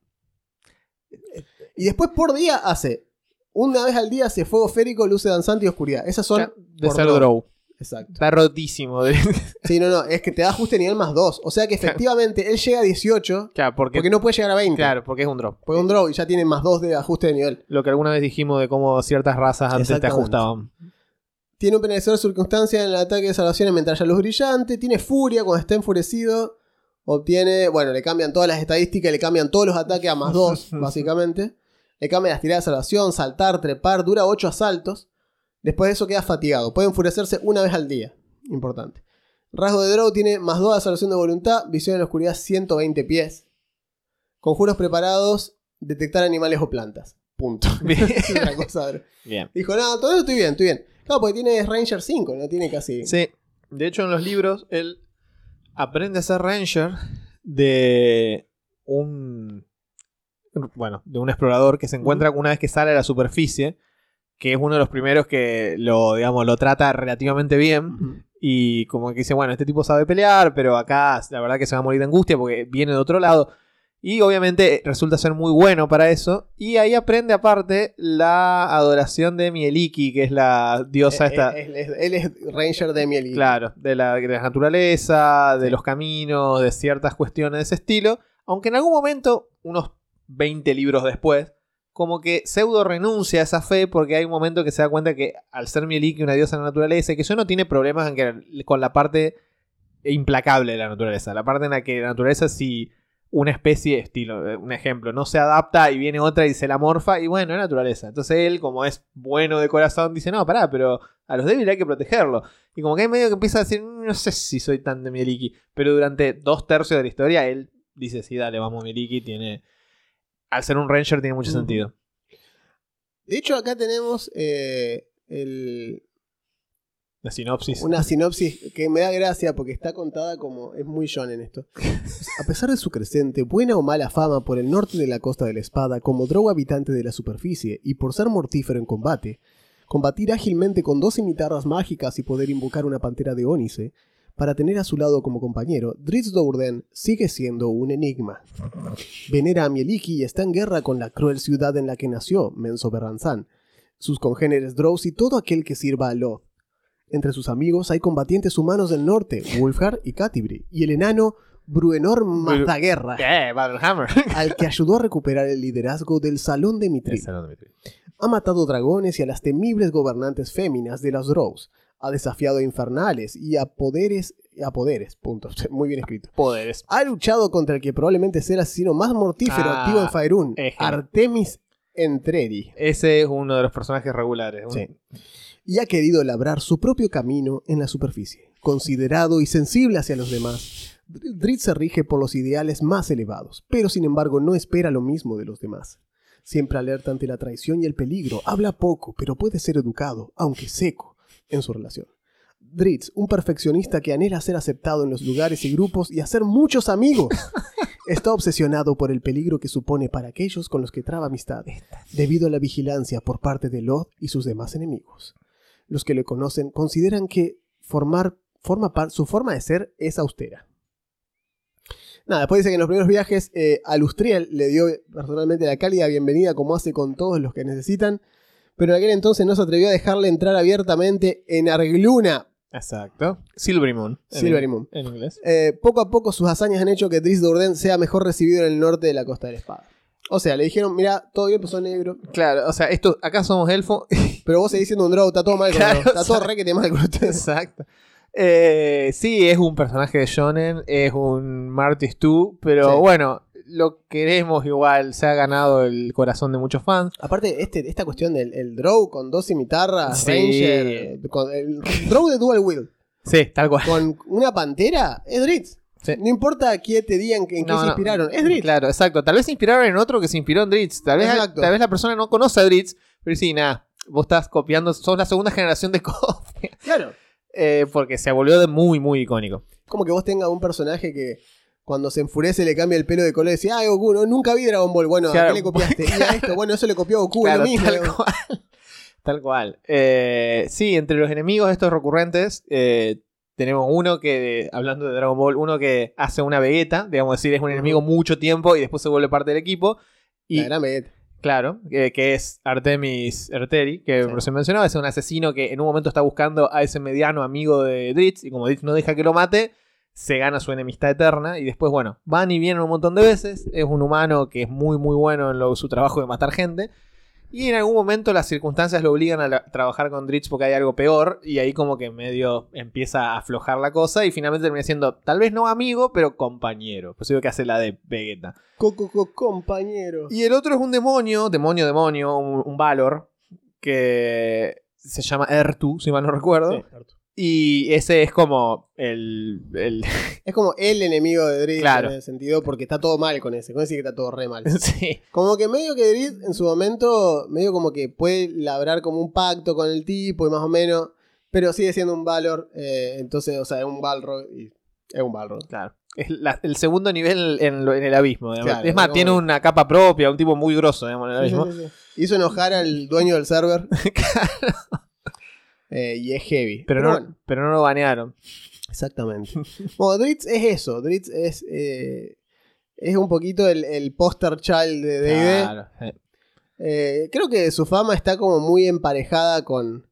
Y después por día hace. Una vez al día hace fuego férico, luce danzante y oscuridad. Esas son. Ya, de por ser draw. draw. Exacto. Está rotísimo. de- *laughs* Sí, no, no. Es que te da ajuste nivel más 2. O sea que efectivamente él llega a 18. claro, porque, Porque no puede llegar a 20. claro, porque es un draw. Porque un draw y ya tiene más 2 de ajuste de nivel. Lo que alguna vez dijimos de cómo ciertas razas antes te ajustaban. Tiene un penalizador de circunstancia en el ataque de salvación mientras haya luz brillante. Tiene furia cuando está enfurecido. Obtiene, bueno, le cambian todas las estadísticas, le cambian todos los ataques a más 2, *laughs* básicamente. Le cambian las tiradas de salvación, saltar, trepar, dura 8 asaltos. Después de eso queda fatigado. Puede enfurecerse una vez al día. Importante. Rasgo de Draw tiene más 2 de salvación de voluntad, visión en la oscuridad 120 pies. Conjuros preparados, detectar animales o plantas. Punto. *laughs* Bien. Cosa. Bien. Dijo, no, todo eso estoy bien, estoy bien. Claro, porque tiene Ranger 5, no tiene casi. Sí. De hecho, en los libros, él aprende a ser ranger de un. Bueno, de un explorador que se encuentra una vez que sale a la superficie. Que es uno de los primeros que lo, digamos, lo trata relativamente bien. Y como que dice, bueno, este tipo sabe pelear, pero acá la verdad que se va a morir de angustia porque viene de otro lado. Y obviamente resulta ser muy bueno para eso. Y ahí aprende aparte la adoración de Mieliki, que es la diosa Eh, esta. eh, Él, es, él es Ranger de Miel. Claro, de la, de la naturaleza, de los caminos, de ciertas cuestiones de ese estilo. Aunque en algún momento, unos 20 libros después, como que pseudo renuncia a esa fe porque hay un momento que se da cuenta que al ser Mieliki una diosa de la naturaleza, que eso no tiene problemas en que- con la parte implacable de la naturaleza. La parte en la que la naturaleza si una especie, estilo, eh, un ejemplo, no se adapta y viene otra y se la morfa y bueno, es naturaleza. Entonces él, como es bueno de corazón, dice, no, pará, pero a los débiles hay que protegerlo. Y como que hay medio que empieza a decir, "Mm, no sé si soy tan de Mieliki. Pero durante dos tercios de la historia, él dice, sí, dale, vamos Mieliki, tiene... Al ser un ranger tiene mucho sentido. De hecho, acá tenemos eh, el. La sinopsis. Una sinopsis que me da gracia porque está contada como. Es muy John en esto. *laughs* A pesar de su creciente, buena o mala fama por el norte de la costa de la espada, como droga habitante de la superficie y por ser mortífero en combate, combatir ágilmente con dos cimitarras mágicas y poder invocar una pantera de ónice, para tener a su lado como compañero, Dritz Dourden sigue siendo un enigma. Venera a Mieliki y está en guerra con la cruel ciudad en la que nació, Menso Berranzán, sus congéneres Drows y todo aquel que sirva a Loth. Entre sus amigos hay combatientes humanos del norte, Wulfgar y Catibri, y el enano Bruenor ¿Qué? Battlehammer. *laughs* al que ayudó a recuperar el liderazgo del Salón de. Ha matado dragones y a las temibles gobernantes féminas de las Drows. Ha desafiado a infernales y a poderes. A poderes, punto. *laughs* Muy bien escrito. Poderes. Ha luchado contra el que probablemente sea el asesino más mortífero Ah, activo en Faerun. Artemis Entreri. Ese es uno de los personajes regulares. Sí. Y ha querido labrar su propio camino en la superficie. Considerado y sensible hacia los demás, Dritz se rige por los ideales más elevados, pero sin embargo no espera lo mismo de los demás. Siempre alerta ante la traición y el peligro, habla poco, pero puede ser educado, aunque seco, en su relación. Dritz, un perfeccionista que anhela ser aceptado en los lugares y grupos y hacer muchos amigos. *laughs* Está obsesionado por el peligro que supone para aquellos con los que traba amistad, debido a la vigilancia por parte de Loth y sus demás enemigos. Los que le conocen consideran que formar, forma par- su forma de ser es austera. Nada, después dice que en los primeros viajes eh, a Lustriel le dio personalmente la cálida bienvenida como hace con todos los que necesitan, pero en aquel entonces no se atrevió a dejarle entrar abiertamente en Argluna. Exacto. Silvery Moon. Silvery Moon. En inglés. Eh, poco a poco sus hazañas han hecho que Driss Dourden sea mejor recibido en el norte de la Costa de la Espada. O sea, le dijeron, mira, todo bien, pues sos negro, Claro, o sea, esto, acá somos elfo. *laughs* pero vos seguís siendo un drow, está todo mal con Claro, Está todo re que te mal con ustedes. Exacto. Eh, sí, es un personaje de Shonen, es un Marty Stu, pero Sí. bueno, lo queremos igual, se ha ganado el corazón de muchos fans. Aparte, este, esta cuestión del el drow con dos cimitarras, Sí. ranger, con el drow de dual wield, Sí, tal cual. con una pantera, es Dritz. Sí. No importa quién te digan en qué se no. inspiraron, es Dritz. Claro, exacto. Tal vez se inspiraron en otro que se inspiró en Dritz. Tal vez, Exacto. tal vez la persona no conoce a Dritz, pero sí, nada. Vos estás copiando, sos la segunda generación de *laughs* copia. Claro. Eh, porque se volvió de muy, muy icónico. Como que vos tengas un personaje que cuando se enfurece le cambia el pelo de color y decís, ah, Goku, no, nunca vi Dragon Ball. Bueno, ¿a qué le copiaste? *laughs* Y a esto, bueno, eso le copió Goku, Claro, lo mismo. tal *laughs* cual. Tal cual. Eh, sí, entre los enemigos estos recurrentes, eh, tenemos uno que, hablando de Dragon Ball, uno que hace una Vegeta, digamos decir, es un enemigo mucho tiempo y después se vuelve parte del equipo. Y La gran Vegeta. Claro, eh, que es Artemis Erteri, que Sí. se mencionaba, es un asesino que en un momento está buscando a ese mediano amigo de Dritz, y como Dritz no deja que lo mate, se gana su enemistad eterna, y después, bueno, van y vienen un montón de veces, es un humano que es muy muy bueno en lo- su trabajo de matar gente, y en algún momento las circunstancias lo obligan a la- trabajar con Dritz porque hay algo peor, y ahí como que medio empieza a aflojar la cosa, y finalmente termina siendo, tal vez no amigo, pero compañero, pues digo que hace la de Vegeta. Coco, co- compañero. Y el otro es un demonio, demonio, demonio, un, un Valor, que se llama Ertu, si mal no recuerdo. Sí, Artu. Y ese es como el... el- *laughs* Es como el enemigo de Dritz Claro. en ese sentido, porque está todo mal con ese. Con ese que está todo re mal. *laughs* sí, Como que medio que Dritz en su momento, medio como que puede labrar como un pacto con el tipo y más o menos, pero sigue siendo un Valor. eh, entonces, o sea, es un Balrog y es un Balrog. claro. Es la- el segundo nivel en, lo- en el abismo. Claro, es más, como tiene una capa propia, un tipo muy grosso digamos, en el abismo. sí, sí, sí. Hizo enojar al dueño del server. *laughs* Eh, y es heavy. Pero, no, bueno, pero no lo banearon. exactamente. *laughs* bueno, Dritz es eso. Dritz es, eh, es un poquito el, el poster child de D&D. Claro. Eh, creo que su fama está como muy emparejada con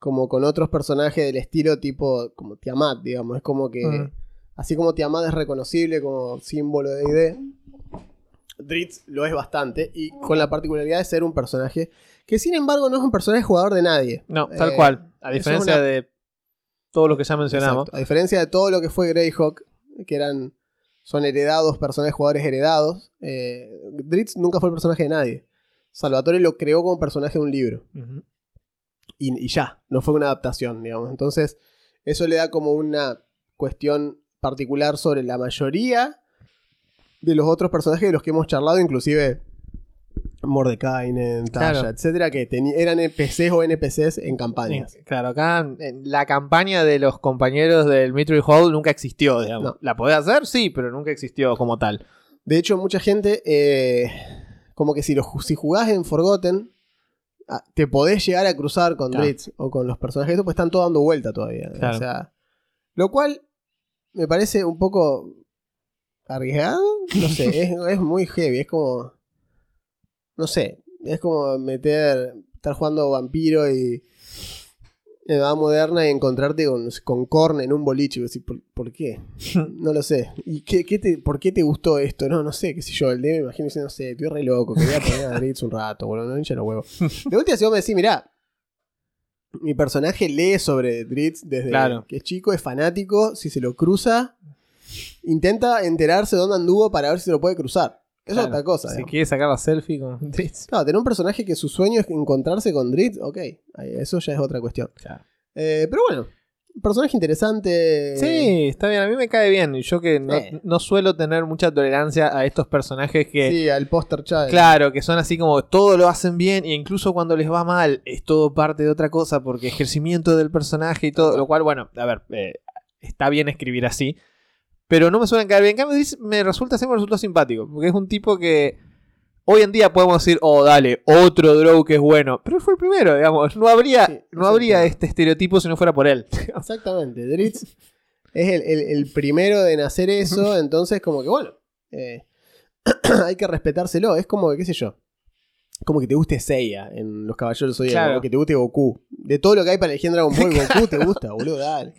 como con otros personajes del estilo tipo como Tiamat, digamos, es como que así como Tiamat es reconocible como símbolo de D&D, Dritz lo es bastante y con la particularidad de ser un personaje que sin embargo no es un personaje jugador de nadie. No, tal Eh, cual. A diferencia una- de todos los que ya mencionamos. Exacto. A diferencia de todo lo que fue Greyhawk, que eran son heredados, personajes jugadores heredados, eh, Dritz nunca fue el personaje de nadie. Salvatore lo creó como personaje de un libro. Y, y ya, no fue una adaptación, digamos. Entonces, eso le da como una cuestión particular sobre la mayoría de los otros personajes de los que hemos charlado, inclusive Mordekainen, Tasha, Claro. etcétera, que eran NPCs o NPCs en campañas. Claro, acá en la campaña de los compañeros del Metroid Hall nunca existió, digamos. No. ¿La podés hacer? Sí, pero nunca existió como tal. De hecho, mucha gente, eh, como que si, lo, si jugás en Forgotten, ah, te podés llegar a cruzar con Claro. Dritz o con los personajes, pues están todos dando vuelta todavía. Claro. O sea, lo cual me parece un poco arriesgado. No sé, *laughs* es, es muy heavy. Es como. No sé, es como meter. Estar jugando vampiro y. En edad moderna y encontrarte con, con Korn en un boliche. y decir, ¿por, por qué? *laughs* No lo sé. ¿Y qué, qué te, por qué te gustó esto? No, no sé, qué sé yo. El D me imagino diciendo, no sé, estoy re loco, quería poner a Dritz un rato, boludo, no hincha los huevos. *laughs* De última, si vos me decís, mirá, mi personaje lee sobre Dritz desde Claro. que es chico, es fanático, si se lo cruza, intenta enterarse de dónde anduvo para ver si se lo puede cruzar. Es Claro, otra cosa. Si digamos. quieres sacar la selfie con *laughs* Dritz. Claro, tener un personaje que su sueño es encontrarse con Dritz, ok, eso ya es otra cuestión. Claro. Eh, pero bueno, personaje interesante. Sí, está bien, a mí me cae bien. Y yo que no, no suelo tener mucha tolerancia a estos personajes que, Sí, al póster child. claro, que son así como todo lo hacen bien e incluso cuando les va mal es todo parte de otra cosa porque es crecimiento del personaje y todo. Lo cual, bueno, a ver, eh, está bien escribir así. Pero no me suelen caer bien. En cambio, me resulta siempre resultó simpático. Porque es un tipo que hoy en día podemos decir, oh, dale, otro Drow que es bueno. Pero él fue el primero, digamos. No habría, Sí, no habría este estereotipo si no fuera por él. *laughs* Exactamente, Dritz es el, el- el primero en hacer eso, *laughs* entonces como que bueno, eh, *clears throat* hay que respetárselo, es como qué sé yo, como que te guste Seiya en Los Caballeros Zodíacos, Claro. que te guste Goku. De todo lo que hay para elegir en Dragon Ball, *laughs* Goku te gusta, boludo, dale.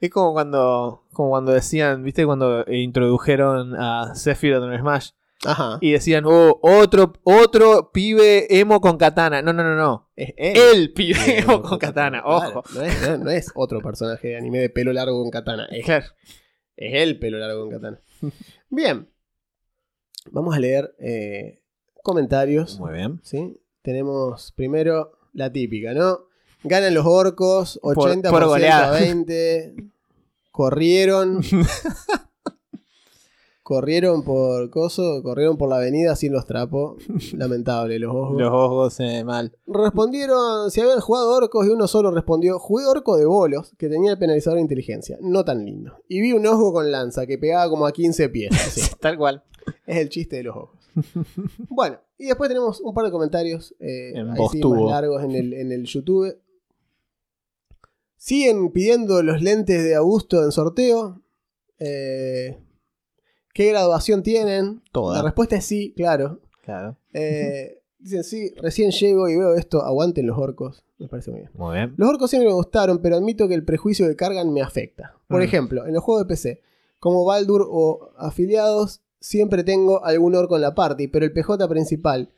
Es como cuando, como cuando decían, ¿viste? Cuando introdujeron a Sephiroth en Smash. Ajá. Y decían, oh, otro, otro pibe emo con katana. No, no, no, no. Es él. El pibe emo con katana, ojo. no, es, no- no es otro personaje de anime de pelo largo con katana, es, Claro. es el pelo largo con katana. *laughs* Bien, vamos a leer eh, comentarios. Muy bien. ¿sí? Tenemos primero la típica, ¿no? Ganan los orcos, 80% por goleada. *laughs* a 20. Corrieron. *laughs* corrieron por coso, corrieron por la avenida sin los trapos. Lamentable, los ojos. Los ojos eh, mal. Respondieron si habían jugado orcos y uno solo respondió, jugué orco de bolos que tenía el penalizador de inteligencia, no tan lindo. Y vi un ojo con lanza que pegaba como a 15 pies. *laughs* Tal cual. es el chiste de los ojos. bueno, y después tenemos un par de comentarios eh, En más largos en el, en el YouTube. Siguen pidiendo los lentes de Augusto en sorteo. Eh, ¿Qué graduación tienen? Toda. La respuesta es sí, claro. Claro. Eh, dicen, sí, recién llego y veo esto, aguanten los orcos. Me parece muy bien. Muy bien. Los orcos siempre me gustaron, pero admito que el prejuicio que cargan me afecta. Por Mm. ejemplo, en los juegos de PC, como Baldur o afiliados, siempre tengo algún orco en la party, pero el PJ principal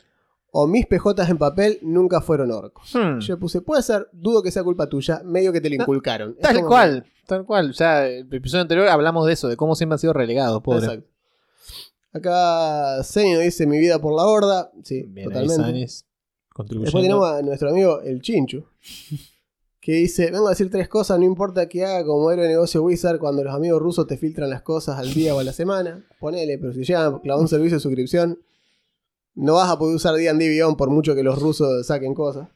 o mis PJs en papel nunca fueron orcos. Hmm. Yo puse, puede ser, dudo que sea culpa tuya, medio que te lo inculcaron. Tal cual. Tal cual. Ya el episodio anterior hablamos de eso, de cómo siempre han sido relegados, que- pobre. Exacto. Acá Senio dice mi vida por la horda. Sí, Bien, totalmente. Después tenemos a nuestro amigo el Chinchu. Que dice, vengo a decir tres cosas, no importa qué haga como héroe de negocio Wizard cuando los amigos rusos te filtran las cosas al día o a la semana. Ponele, pero si llegan a clavar un servicio de suscripción, no vas a poder usar D&D Beyond por mucho que los rusos saquen cosas.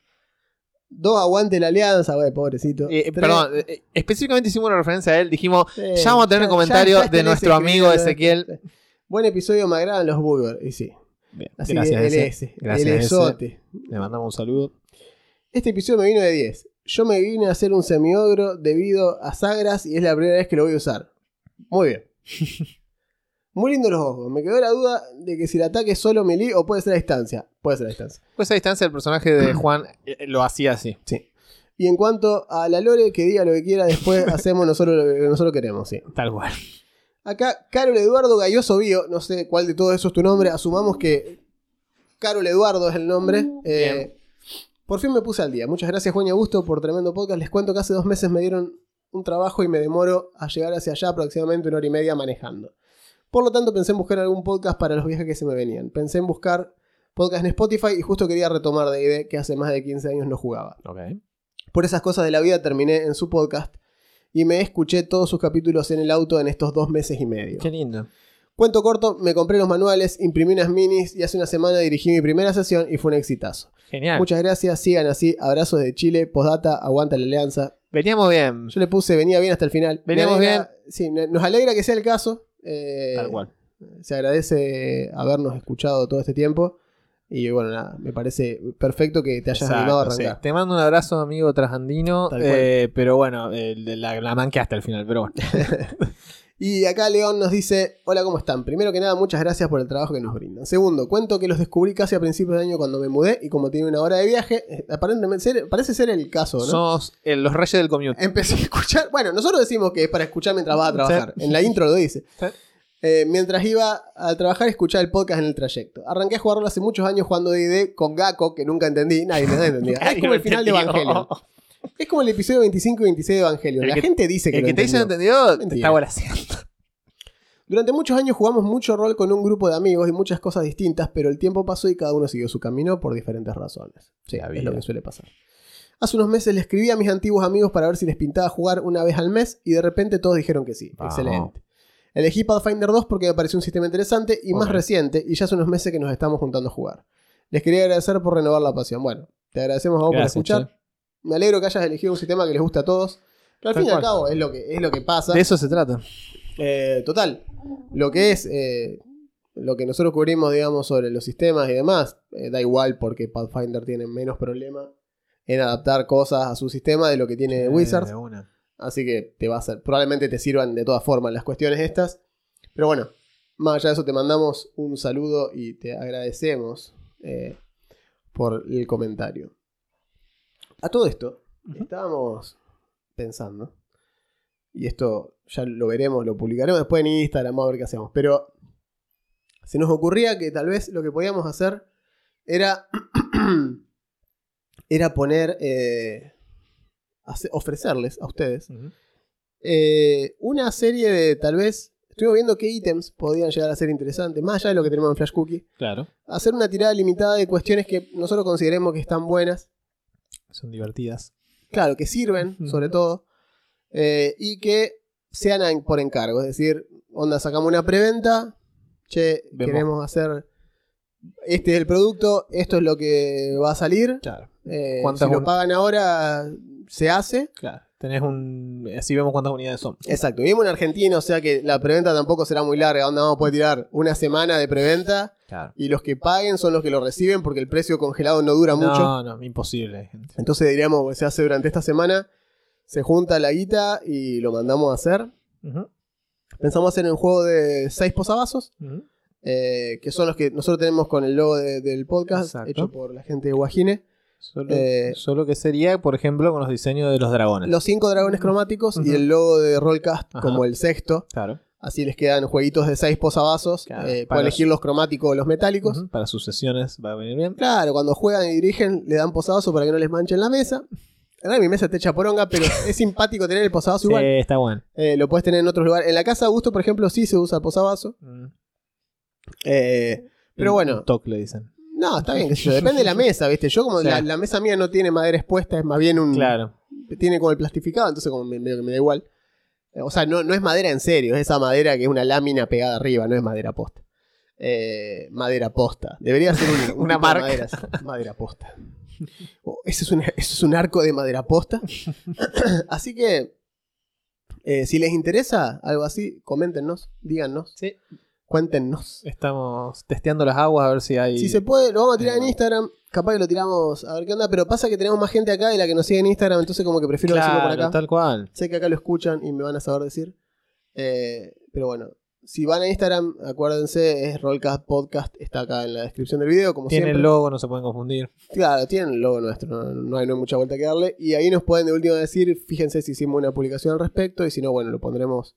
Dos, aguante la alianza, güey, pobrecito. Eh, perdón, eh, eh, específicamente hicimos una referencia a él. Dijimos, ya vamos a tener un comentario de nuestro amigo Ezequiel. Buen episodio, me agradan los Bulgar. Y sí. Bien, Así gracias, que el ese. S, Gracias, esote. Le mandamos un saludo. Este episodio me vino de 10. Yo me vine a hacer un semiogro debido a Sagras y es la primera vez que lo voy a usar. Muy bien. *laughs* Muy lindo los ojos. Me quedó la duda de que si el ataque es solo melee o puede ser a distancia. Puede ser a distancia. Pues a distancia el personaje de *clears throat* Juan eh, lo hacía así. Sí. Y en cuanto a la Lore, que diga lo que quiera, después *laughs* hacemos nosotros lo que nosotros queremos, sí. Tal cual. Acá, Carol Eduardo Galloso Bio, no sé cuál de todos esos es tu nombre, asumamos que Carol Eduardo es el nombre. Eh, Bien. por fin me puse al día. Muchas gracias, Juan y Augusto, por tremendo podcast. Les cuento que hace dos meses me dieron un trabajo y me demoro a llegar hacia allá aproximadamente una hora y media manejando. Por lo tanto, pensé en buscar algún podcast para los viajes que se me venían. Pensé en buscar podcast en Spotify y justo quería retomar de ID que hace más de 15 años no jugaba. Por esas cosas de la vida terminé en su podcast y me escuché todos sus capítulos en el auto en estos dos meses y medio. Qué lindo. Cuento corto, me compré los manuales, imprimí unas minis y hace una semana dirigí mi primera sesión y fue un exitazo. Genial. Muchas gracias, sigan así. Abrazos de Chile, postdata, aguanta la alianza. Veníamos bien. Yo le puse, venía bien hasta el final. Veníamos alegra- Sí, nos alegra que sea el caso. Eh, Tal cual. Se agradece habernos escuchado todo este tiempo. Y bueno, nada, me parece perfecto que te hayas Exacto, animado a sí. arrancar. Te mando un abrazo, amigo trasandino. Tal cual. eh, pero bueno, eh, la, la manqueaste al final, pero bueno. *laughs* Y acá León nos dice, hola, ¿cómo están? Primero que nada, muchas gracias por el trabajo que nos brindan. Segundo, cuento que los descubrí casi a principios de año cuando me mudé y como tiene una hora de viaje, eh, aparentemente parece ser el caso, ¿no? Somos eh, los reyes del commute. Empecé a escuchar, bueno, nosotros decimos que es para escuchar mientras vas a trabajar. En la intro lo dice. Sí. Eh, mientras iba a trabajar, escuchaba el podcast en el trayecto. Arranqué a jugarlo hace muchos años jugando D&D con Gakko, que nunca entendí, nadie me entendía. *laughs* Es como el final de Evangelion. Es como el episodio 25 y 26 de Evangelion. El La que- gente dice que El lo que te dice no entendió. entendió, te Mentira. está volaseando. *laughs* Durante muchos años jugamos mucho rol con un grupo de amigos y muchas cosas distintas, pero el tiempo pasó y cada uno siguió su camino por diferentes razones. Sí, La es vida. lo que suele pasar. Hace unos meses le escribí a mis antiguos amigos para ver si les pintaba jugar una vez al mes y de repente todos dijeron que sí. Vamos. Excelente. Elegí Pathfinder 2 porque me pareció un sistema interesante y más Ok. reciente y ya hace unos meses que nos estamos juntando a jugar. Les quería agradecer por renovar la pasión. Bueno, te agradecemos a vos Gracias, por escuchar. Me alegro que hayas elegido un sistema que les guste a todos. Pero al Tal fin y al cual. cabo es lo que, es lo que pasa. De eso se trata. Eh, total, lo que es eh, lo que nosotros cubrimos, digamos, sobre los sistemas y demás, eh, da igual porque Pathfinder tiene menos problema en adaptar cosas a su sistema de lo que tiene Wizards. Así que te va a ser, probablemente te sirvan de todas formas las cuestiones estas. Pero bueno, más allá de eso, te mandamos un saludo y te agradecemos por el comentario. A todo esto, estábamos pensando, y esto ya lo veremos, lo publicaremos después en Instagram, a ver qué hacemos. Pero se nos ocurría que tal vez lo que podíamos hacer era, *clears throat* era poner, eh, ofrecerles a ustedes eh, una serie de tal vez. Estuvimos viendo qué ítems podían llegar a ser interesantes, más allá de lo que tenemos en Flash Cookie. Claro. Hacer una tirada limitada de cuestiones que nosotros consideremos que están buenas, Son divertidas. claro, que sirven, sobre todo, eh, y que sean por encargo. Es decir, onda, sacamos una preventa, che, Vemos. queremos hacer. Este es el producto, esto es lo que va a salir. Claro. eh, si ¿Cuántas lo pagan ahora, se hace. Claro. Tenés un. Así vemos cuántas unidades son. Exacto, vivimos en Argentina, o sea que la preventa tampoco será muy larga. Onda, vamos a poder tirar una semana de preventa Claro. y los que paguen son los que lo reciben porque el precio congelado no dura mucho. No, no, imposible, gente. Entonces diríamos que se hace durante esta semana, se junta la guita y lo mandamos a hacer. Pensamos hacer un juego de seis posavasos, eh, que son los que nosotros tenemos con el logo de- del podcast, Exacto. hecho por la gente de Guajine. Solo, Eh, solo que sería, por ejemplo, con los diseños de los dragones. Los cinco dragones cromáticos y el logo de Rollcast Ajá. como el sexto. Claro. Así les quedan jueguitos de seis posavasos. Claro, eh, para pueden elegir los cromáticos o los metálicos. Para sus sesiones va a venir bien. Claro, cuando juegan y dirigen, le dan posavasos para que no les manchen la mesa. Ahora mi mesa está hecha poronga, pero *laughs* es simpático tener el posavasos Sí, igual. está bueno. Eh, lo puedes tener en otros lugares. En la casa de Augusto, por ejemplo, sí se usa el posavasos. Mm. Eh, pero bueno, toque le dicen. No, está bien, qué sé yo. *laughs* Depende de la mesa, ¿viste? Yo, como la, la mesa mía no tiene madera expuesta, es más bien un. Claro. Tiene como el plastificado, entonces como me, medio que me da igual. Eh, O sea, no, no es madera en serio, es esa madera que es una lámina pegada arriba, no es madera posta. Eh, madera posta. Debería ser un- un *laughs* Una tipo de marca. Madera, así, madera posta. Oh, ese, es un, es un arco de madera posta. *laughs* así que, eh, si les interesa algo así, coméntenos, díganos, Sí. Cuéntenos. Estamos testeando las aguas a ver si hay. Si se puede, lo vamos a tirar en. Instagram. Capaz que lo tiramos a ver qué onda. Pero pasa que tenemos más gente acá de la que nos sigue en Instagram. Entonces, como que prefiero decirlo por Claro, acá. tal cual. Sé que acá lo escuchan y me van a saber decir. Eh, pero bueno, si van a Instagram, acuérdense, es Rollcast Podcast. Está acá en la descripción del video, como Tiene el logo, no se pueden confundir. Claro, tienen el logo nuestro. No, no hay, no hay mucha vuelta que darle. Y ahí nos pueden de último decir, fíjense si hicimos una publicación al respecto. Y si no, bueno, lo pondremos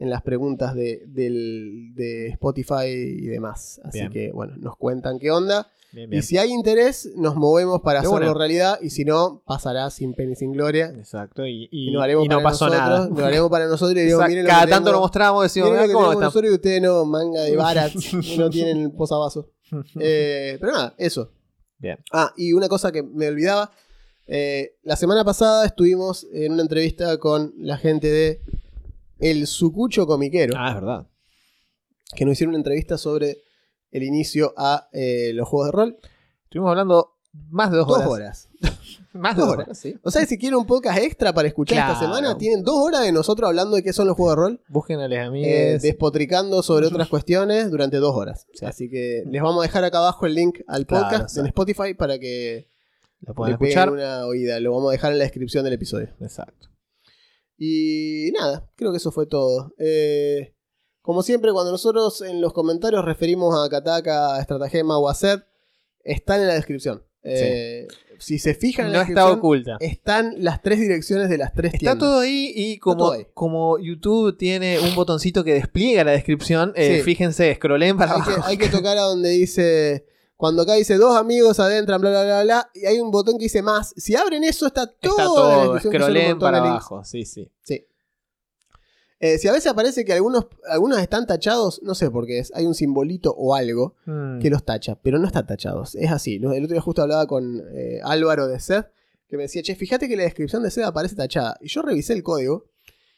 en las preguntas de, del- de Spotify y demás. Así Bien. que, bueno, nos cuentan qué onda. Bien, Y bien. si hay interés, nos movemos para hacerlo realidad. Y si no, pasará sin pena y sin gloria. Exacto. Y, y- Y, lo haremos y no para pasó nosotros, nada. Lo haremos para nosotros y digo, miren lo cada que tanto lo mostramos, decimos, miren lo "Mirá que cómo tenemos está". nosotros y ustedes no, manga de barats, *laughs* y *laughs* no tienen posavasos. Eh, pero nada, eso. Bien. Ah, y una cosa que me olvidaba. eh, la semana pasada estuvimos en una entrevista con la gente de El Sucucho Comiquero. Ah, es verdad. que nos hicieron una entrevista sobre el inicio a eh, los juegos de rol. Estuvimos hablando más de dos, Dos horas. horas. *laughs* Más de Dos dos horas. horas, sí. O sea, si quieren un podcast extra para escuchar esta semana, tienen dos horas de nosotros hablando de qué son los juegos de rol, Busquen a los eh, despotricando sobre otras *laughs* cuestiones durante dos horas. Sí. Así que les vamos a dejar acá abajo el link al Claro, podcast en. Spotify para que Lo le peguen escuchar. una oída. Lo vamos a dejar en la descripción del episodio. Exacto. Y nada, creo que eso fue todo. Eh, como siempre, cuando nosotros en los comentarios referimos a Kataka, a Estratagema o a Set, están en la descripción. Eh, Si se fijan en No la está oculta. están las tres direcciones de las tres Está tiendas. todo ahí y como, ahí. como YouTube tiene un botoncito que despliega la descripción, eh, Sí. fíjense, scrollen para hay, que, abajo. hay que tocar a donde dice. Cuando acá dice dos amigos adentran, bla, bla, bla, bla, y hay un botón que dice más. Si abren eso, está todo, Está todo, scrollen para abajo. Sí, sí. Sí. Eh, si a veces aparece que algunos, algunos están tachados, no sé por qué es. Hay un simbolito o algo Mm. que los tacha, pero no están tachados. Es así. El otro día justo hablaba con eh, Álvaro de Sed, que me decía, che, fíjate que la descripción de Sed aparece tachada. Y yo revisé el código,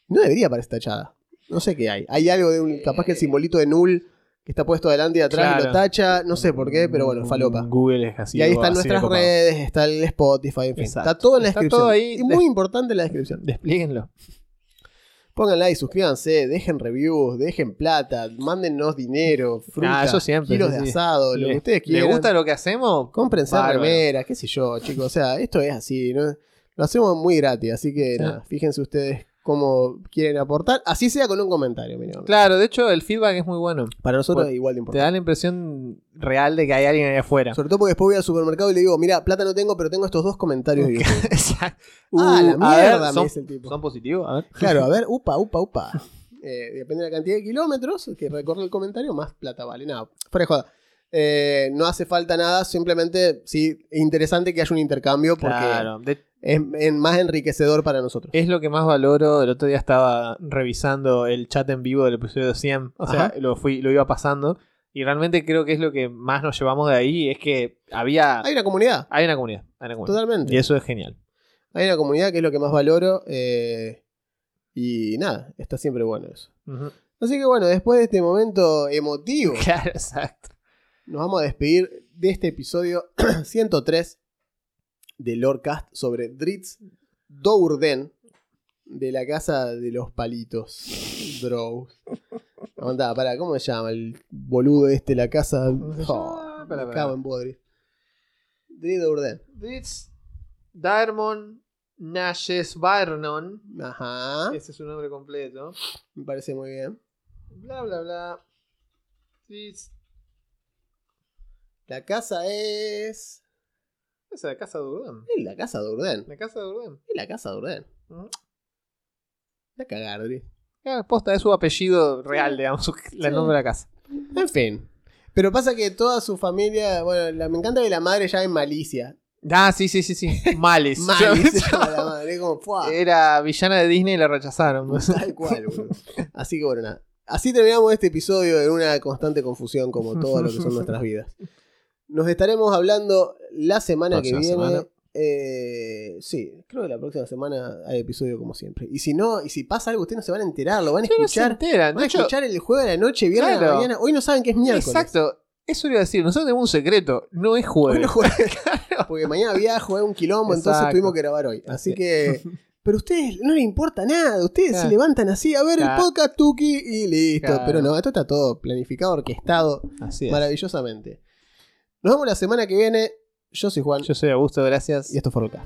no debería aparecer tachada. No sé qué hay. Hay algo de un. Capaz que el simbolito de null que está puesto adelante y atrás y lo tacha. No sé por qué, pero bueno, falopa. Google es así. y ahí están nuestras redes, está el Spotify, en fin. Exacto. Está todo en la Está descripción. todo ahí. Y muy importante la descripción. Desplieguenlo. Pongan like, suscríbanse, dejen reviews, dejen plata, mándennos dinero, fruta, Ah, eso siempre, kilos sí, de sí. asado, lo que ustedes ¿Le quieran. gusta lo que hacemos? Cómprense remeras, qué sé yo, chicos. O sea, esto es así, ¿no? Lo hacemos muy gratis, así que Sí. nada, fíjense ustedes cómo quieren aportar. Así sea con un comentario, mira. Claro, de hecho, el feedback es muy bueno. Para nosotros Bueno, es igual de Te importante. da la impresión real de que hay alguien ahí afuera. Sobre todo porque después voy al supermercado y le digo, mira, plata no tengo, pero tengo estos dos comentarios de YouTube. *laughs* Exacto. Ah, la mierda, ver, me ¿son, dice el tipo. ¿Son positivos? A ver. Claro, a *laughs* ver, upa, upa, upa. Eh, depende de la cantidad de kilómetros que recorre el comentario, más plata vale. Nada, fuera de joda. Eh, no hace falta nada, simplemente sí, es interesante que haya un intercambio porque Claro. De- es, es más enriquecedor para nosotros. es lo que más valoro. El otro día estaba revisando el chat en vivo del episodio 100. O sea, Ajá. lo, fui, lo iba pasando. Y realmente creo que es lo que más nos llevamos de ahí. Es que había. Hay una comunidad, Hay una comunidad. Hay una comunidad. totalmente. Y eso es genial. Hay una comunidad que es lo que más valoro. eh, y nada, está siempre bueno eso. Así que bueno, después de este momento emotivo, *laughs* Claro, exacto. Nos vamos a despedir de este episodio 103 de Lorecast sobre Dritz Dourden de la casa de los palitos. Drow. Aguantá, pará, ¿cómo se llama el boludo este? La casa. ¿Cómo se Oh? Pará, pará. cago en. Dritz Dourden. This Diamond Nashes Barnon. Ajá. Ese es su nombre completo. Me parece muy bien. Bla, bla, bla. This. La casa es. Es la casa de Urden. Es la casa de Urden. La casa de Urden. Es la casa de Urden. Ujú. La cagar, Dritz. Ah, posta, es su apellido real, digamos, su- el nombre de la casa. En fin. Pero pasa que toda su familia, bueno, la- me encanta que la madre ya es malicia. Ah, sí, sí, sí, sí. *laughs* La *laughs* madre, como, ¡fua! Era villana de Disney y la rechazaron. Tal cual, *laughs* boludo. Así que bueno, nada. Así terminamos este episodio en una constante confusión, como todo lo que son nuestras vidas. Nos estaremos hablando la semana Próxima que viene. semana. Eh, sí, creo que la próxima semana hay episodio como siempre. Y si no, y si pasa algo, ustedes no se van a enterar, lo van a Sí, no se escuchar. enteran. Van De a hecho, escuchar el juego de la noche, viernes a la Claro. mañana. Hoy no saben que es miércoles. exacto. Eso iba a decir. Nosotros tenemos un secreto. No es Hoy jueves. no *laughs* juegan. *laughs* Porque mañana viajo, es un quilombo, entonces tuvimos que grabar hoy. Así que. *laughs* Pero a ustedes no les importa nada. Ustedes Claro. se levantan así a ver el Claro. podcast Tuki y listo. Claro. Pero no, esto está todo planificado, orquestado Así es. maravillosamente. Nos vemos la semana que viene. Yo soy Juan Yo soy Augusto, gracias. y esto fue Roca.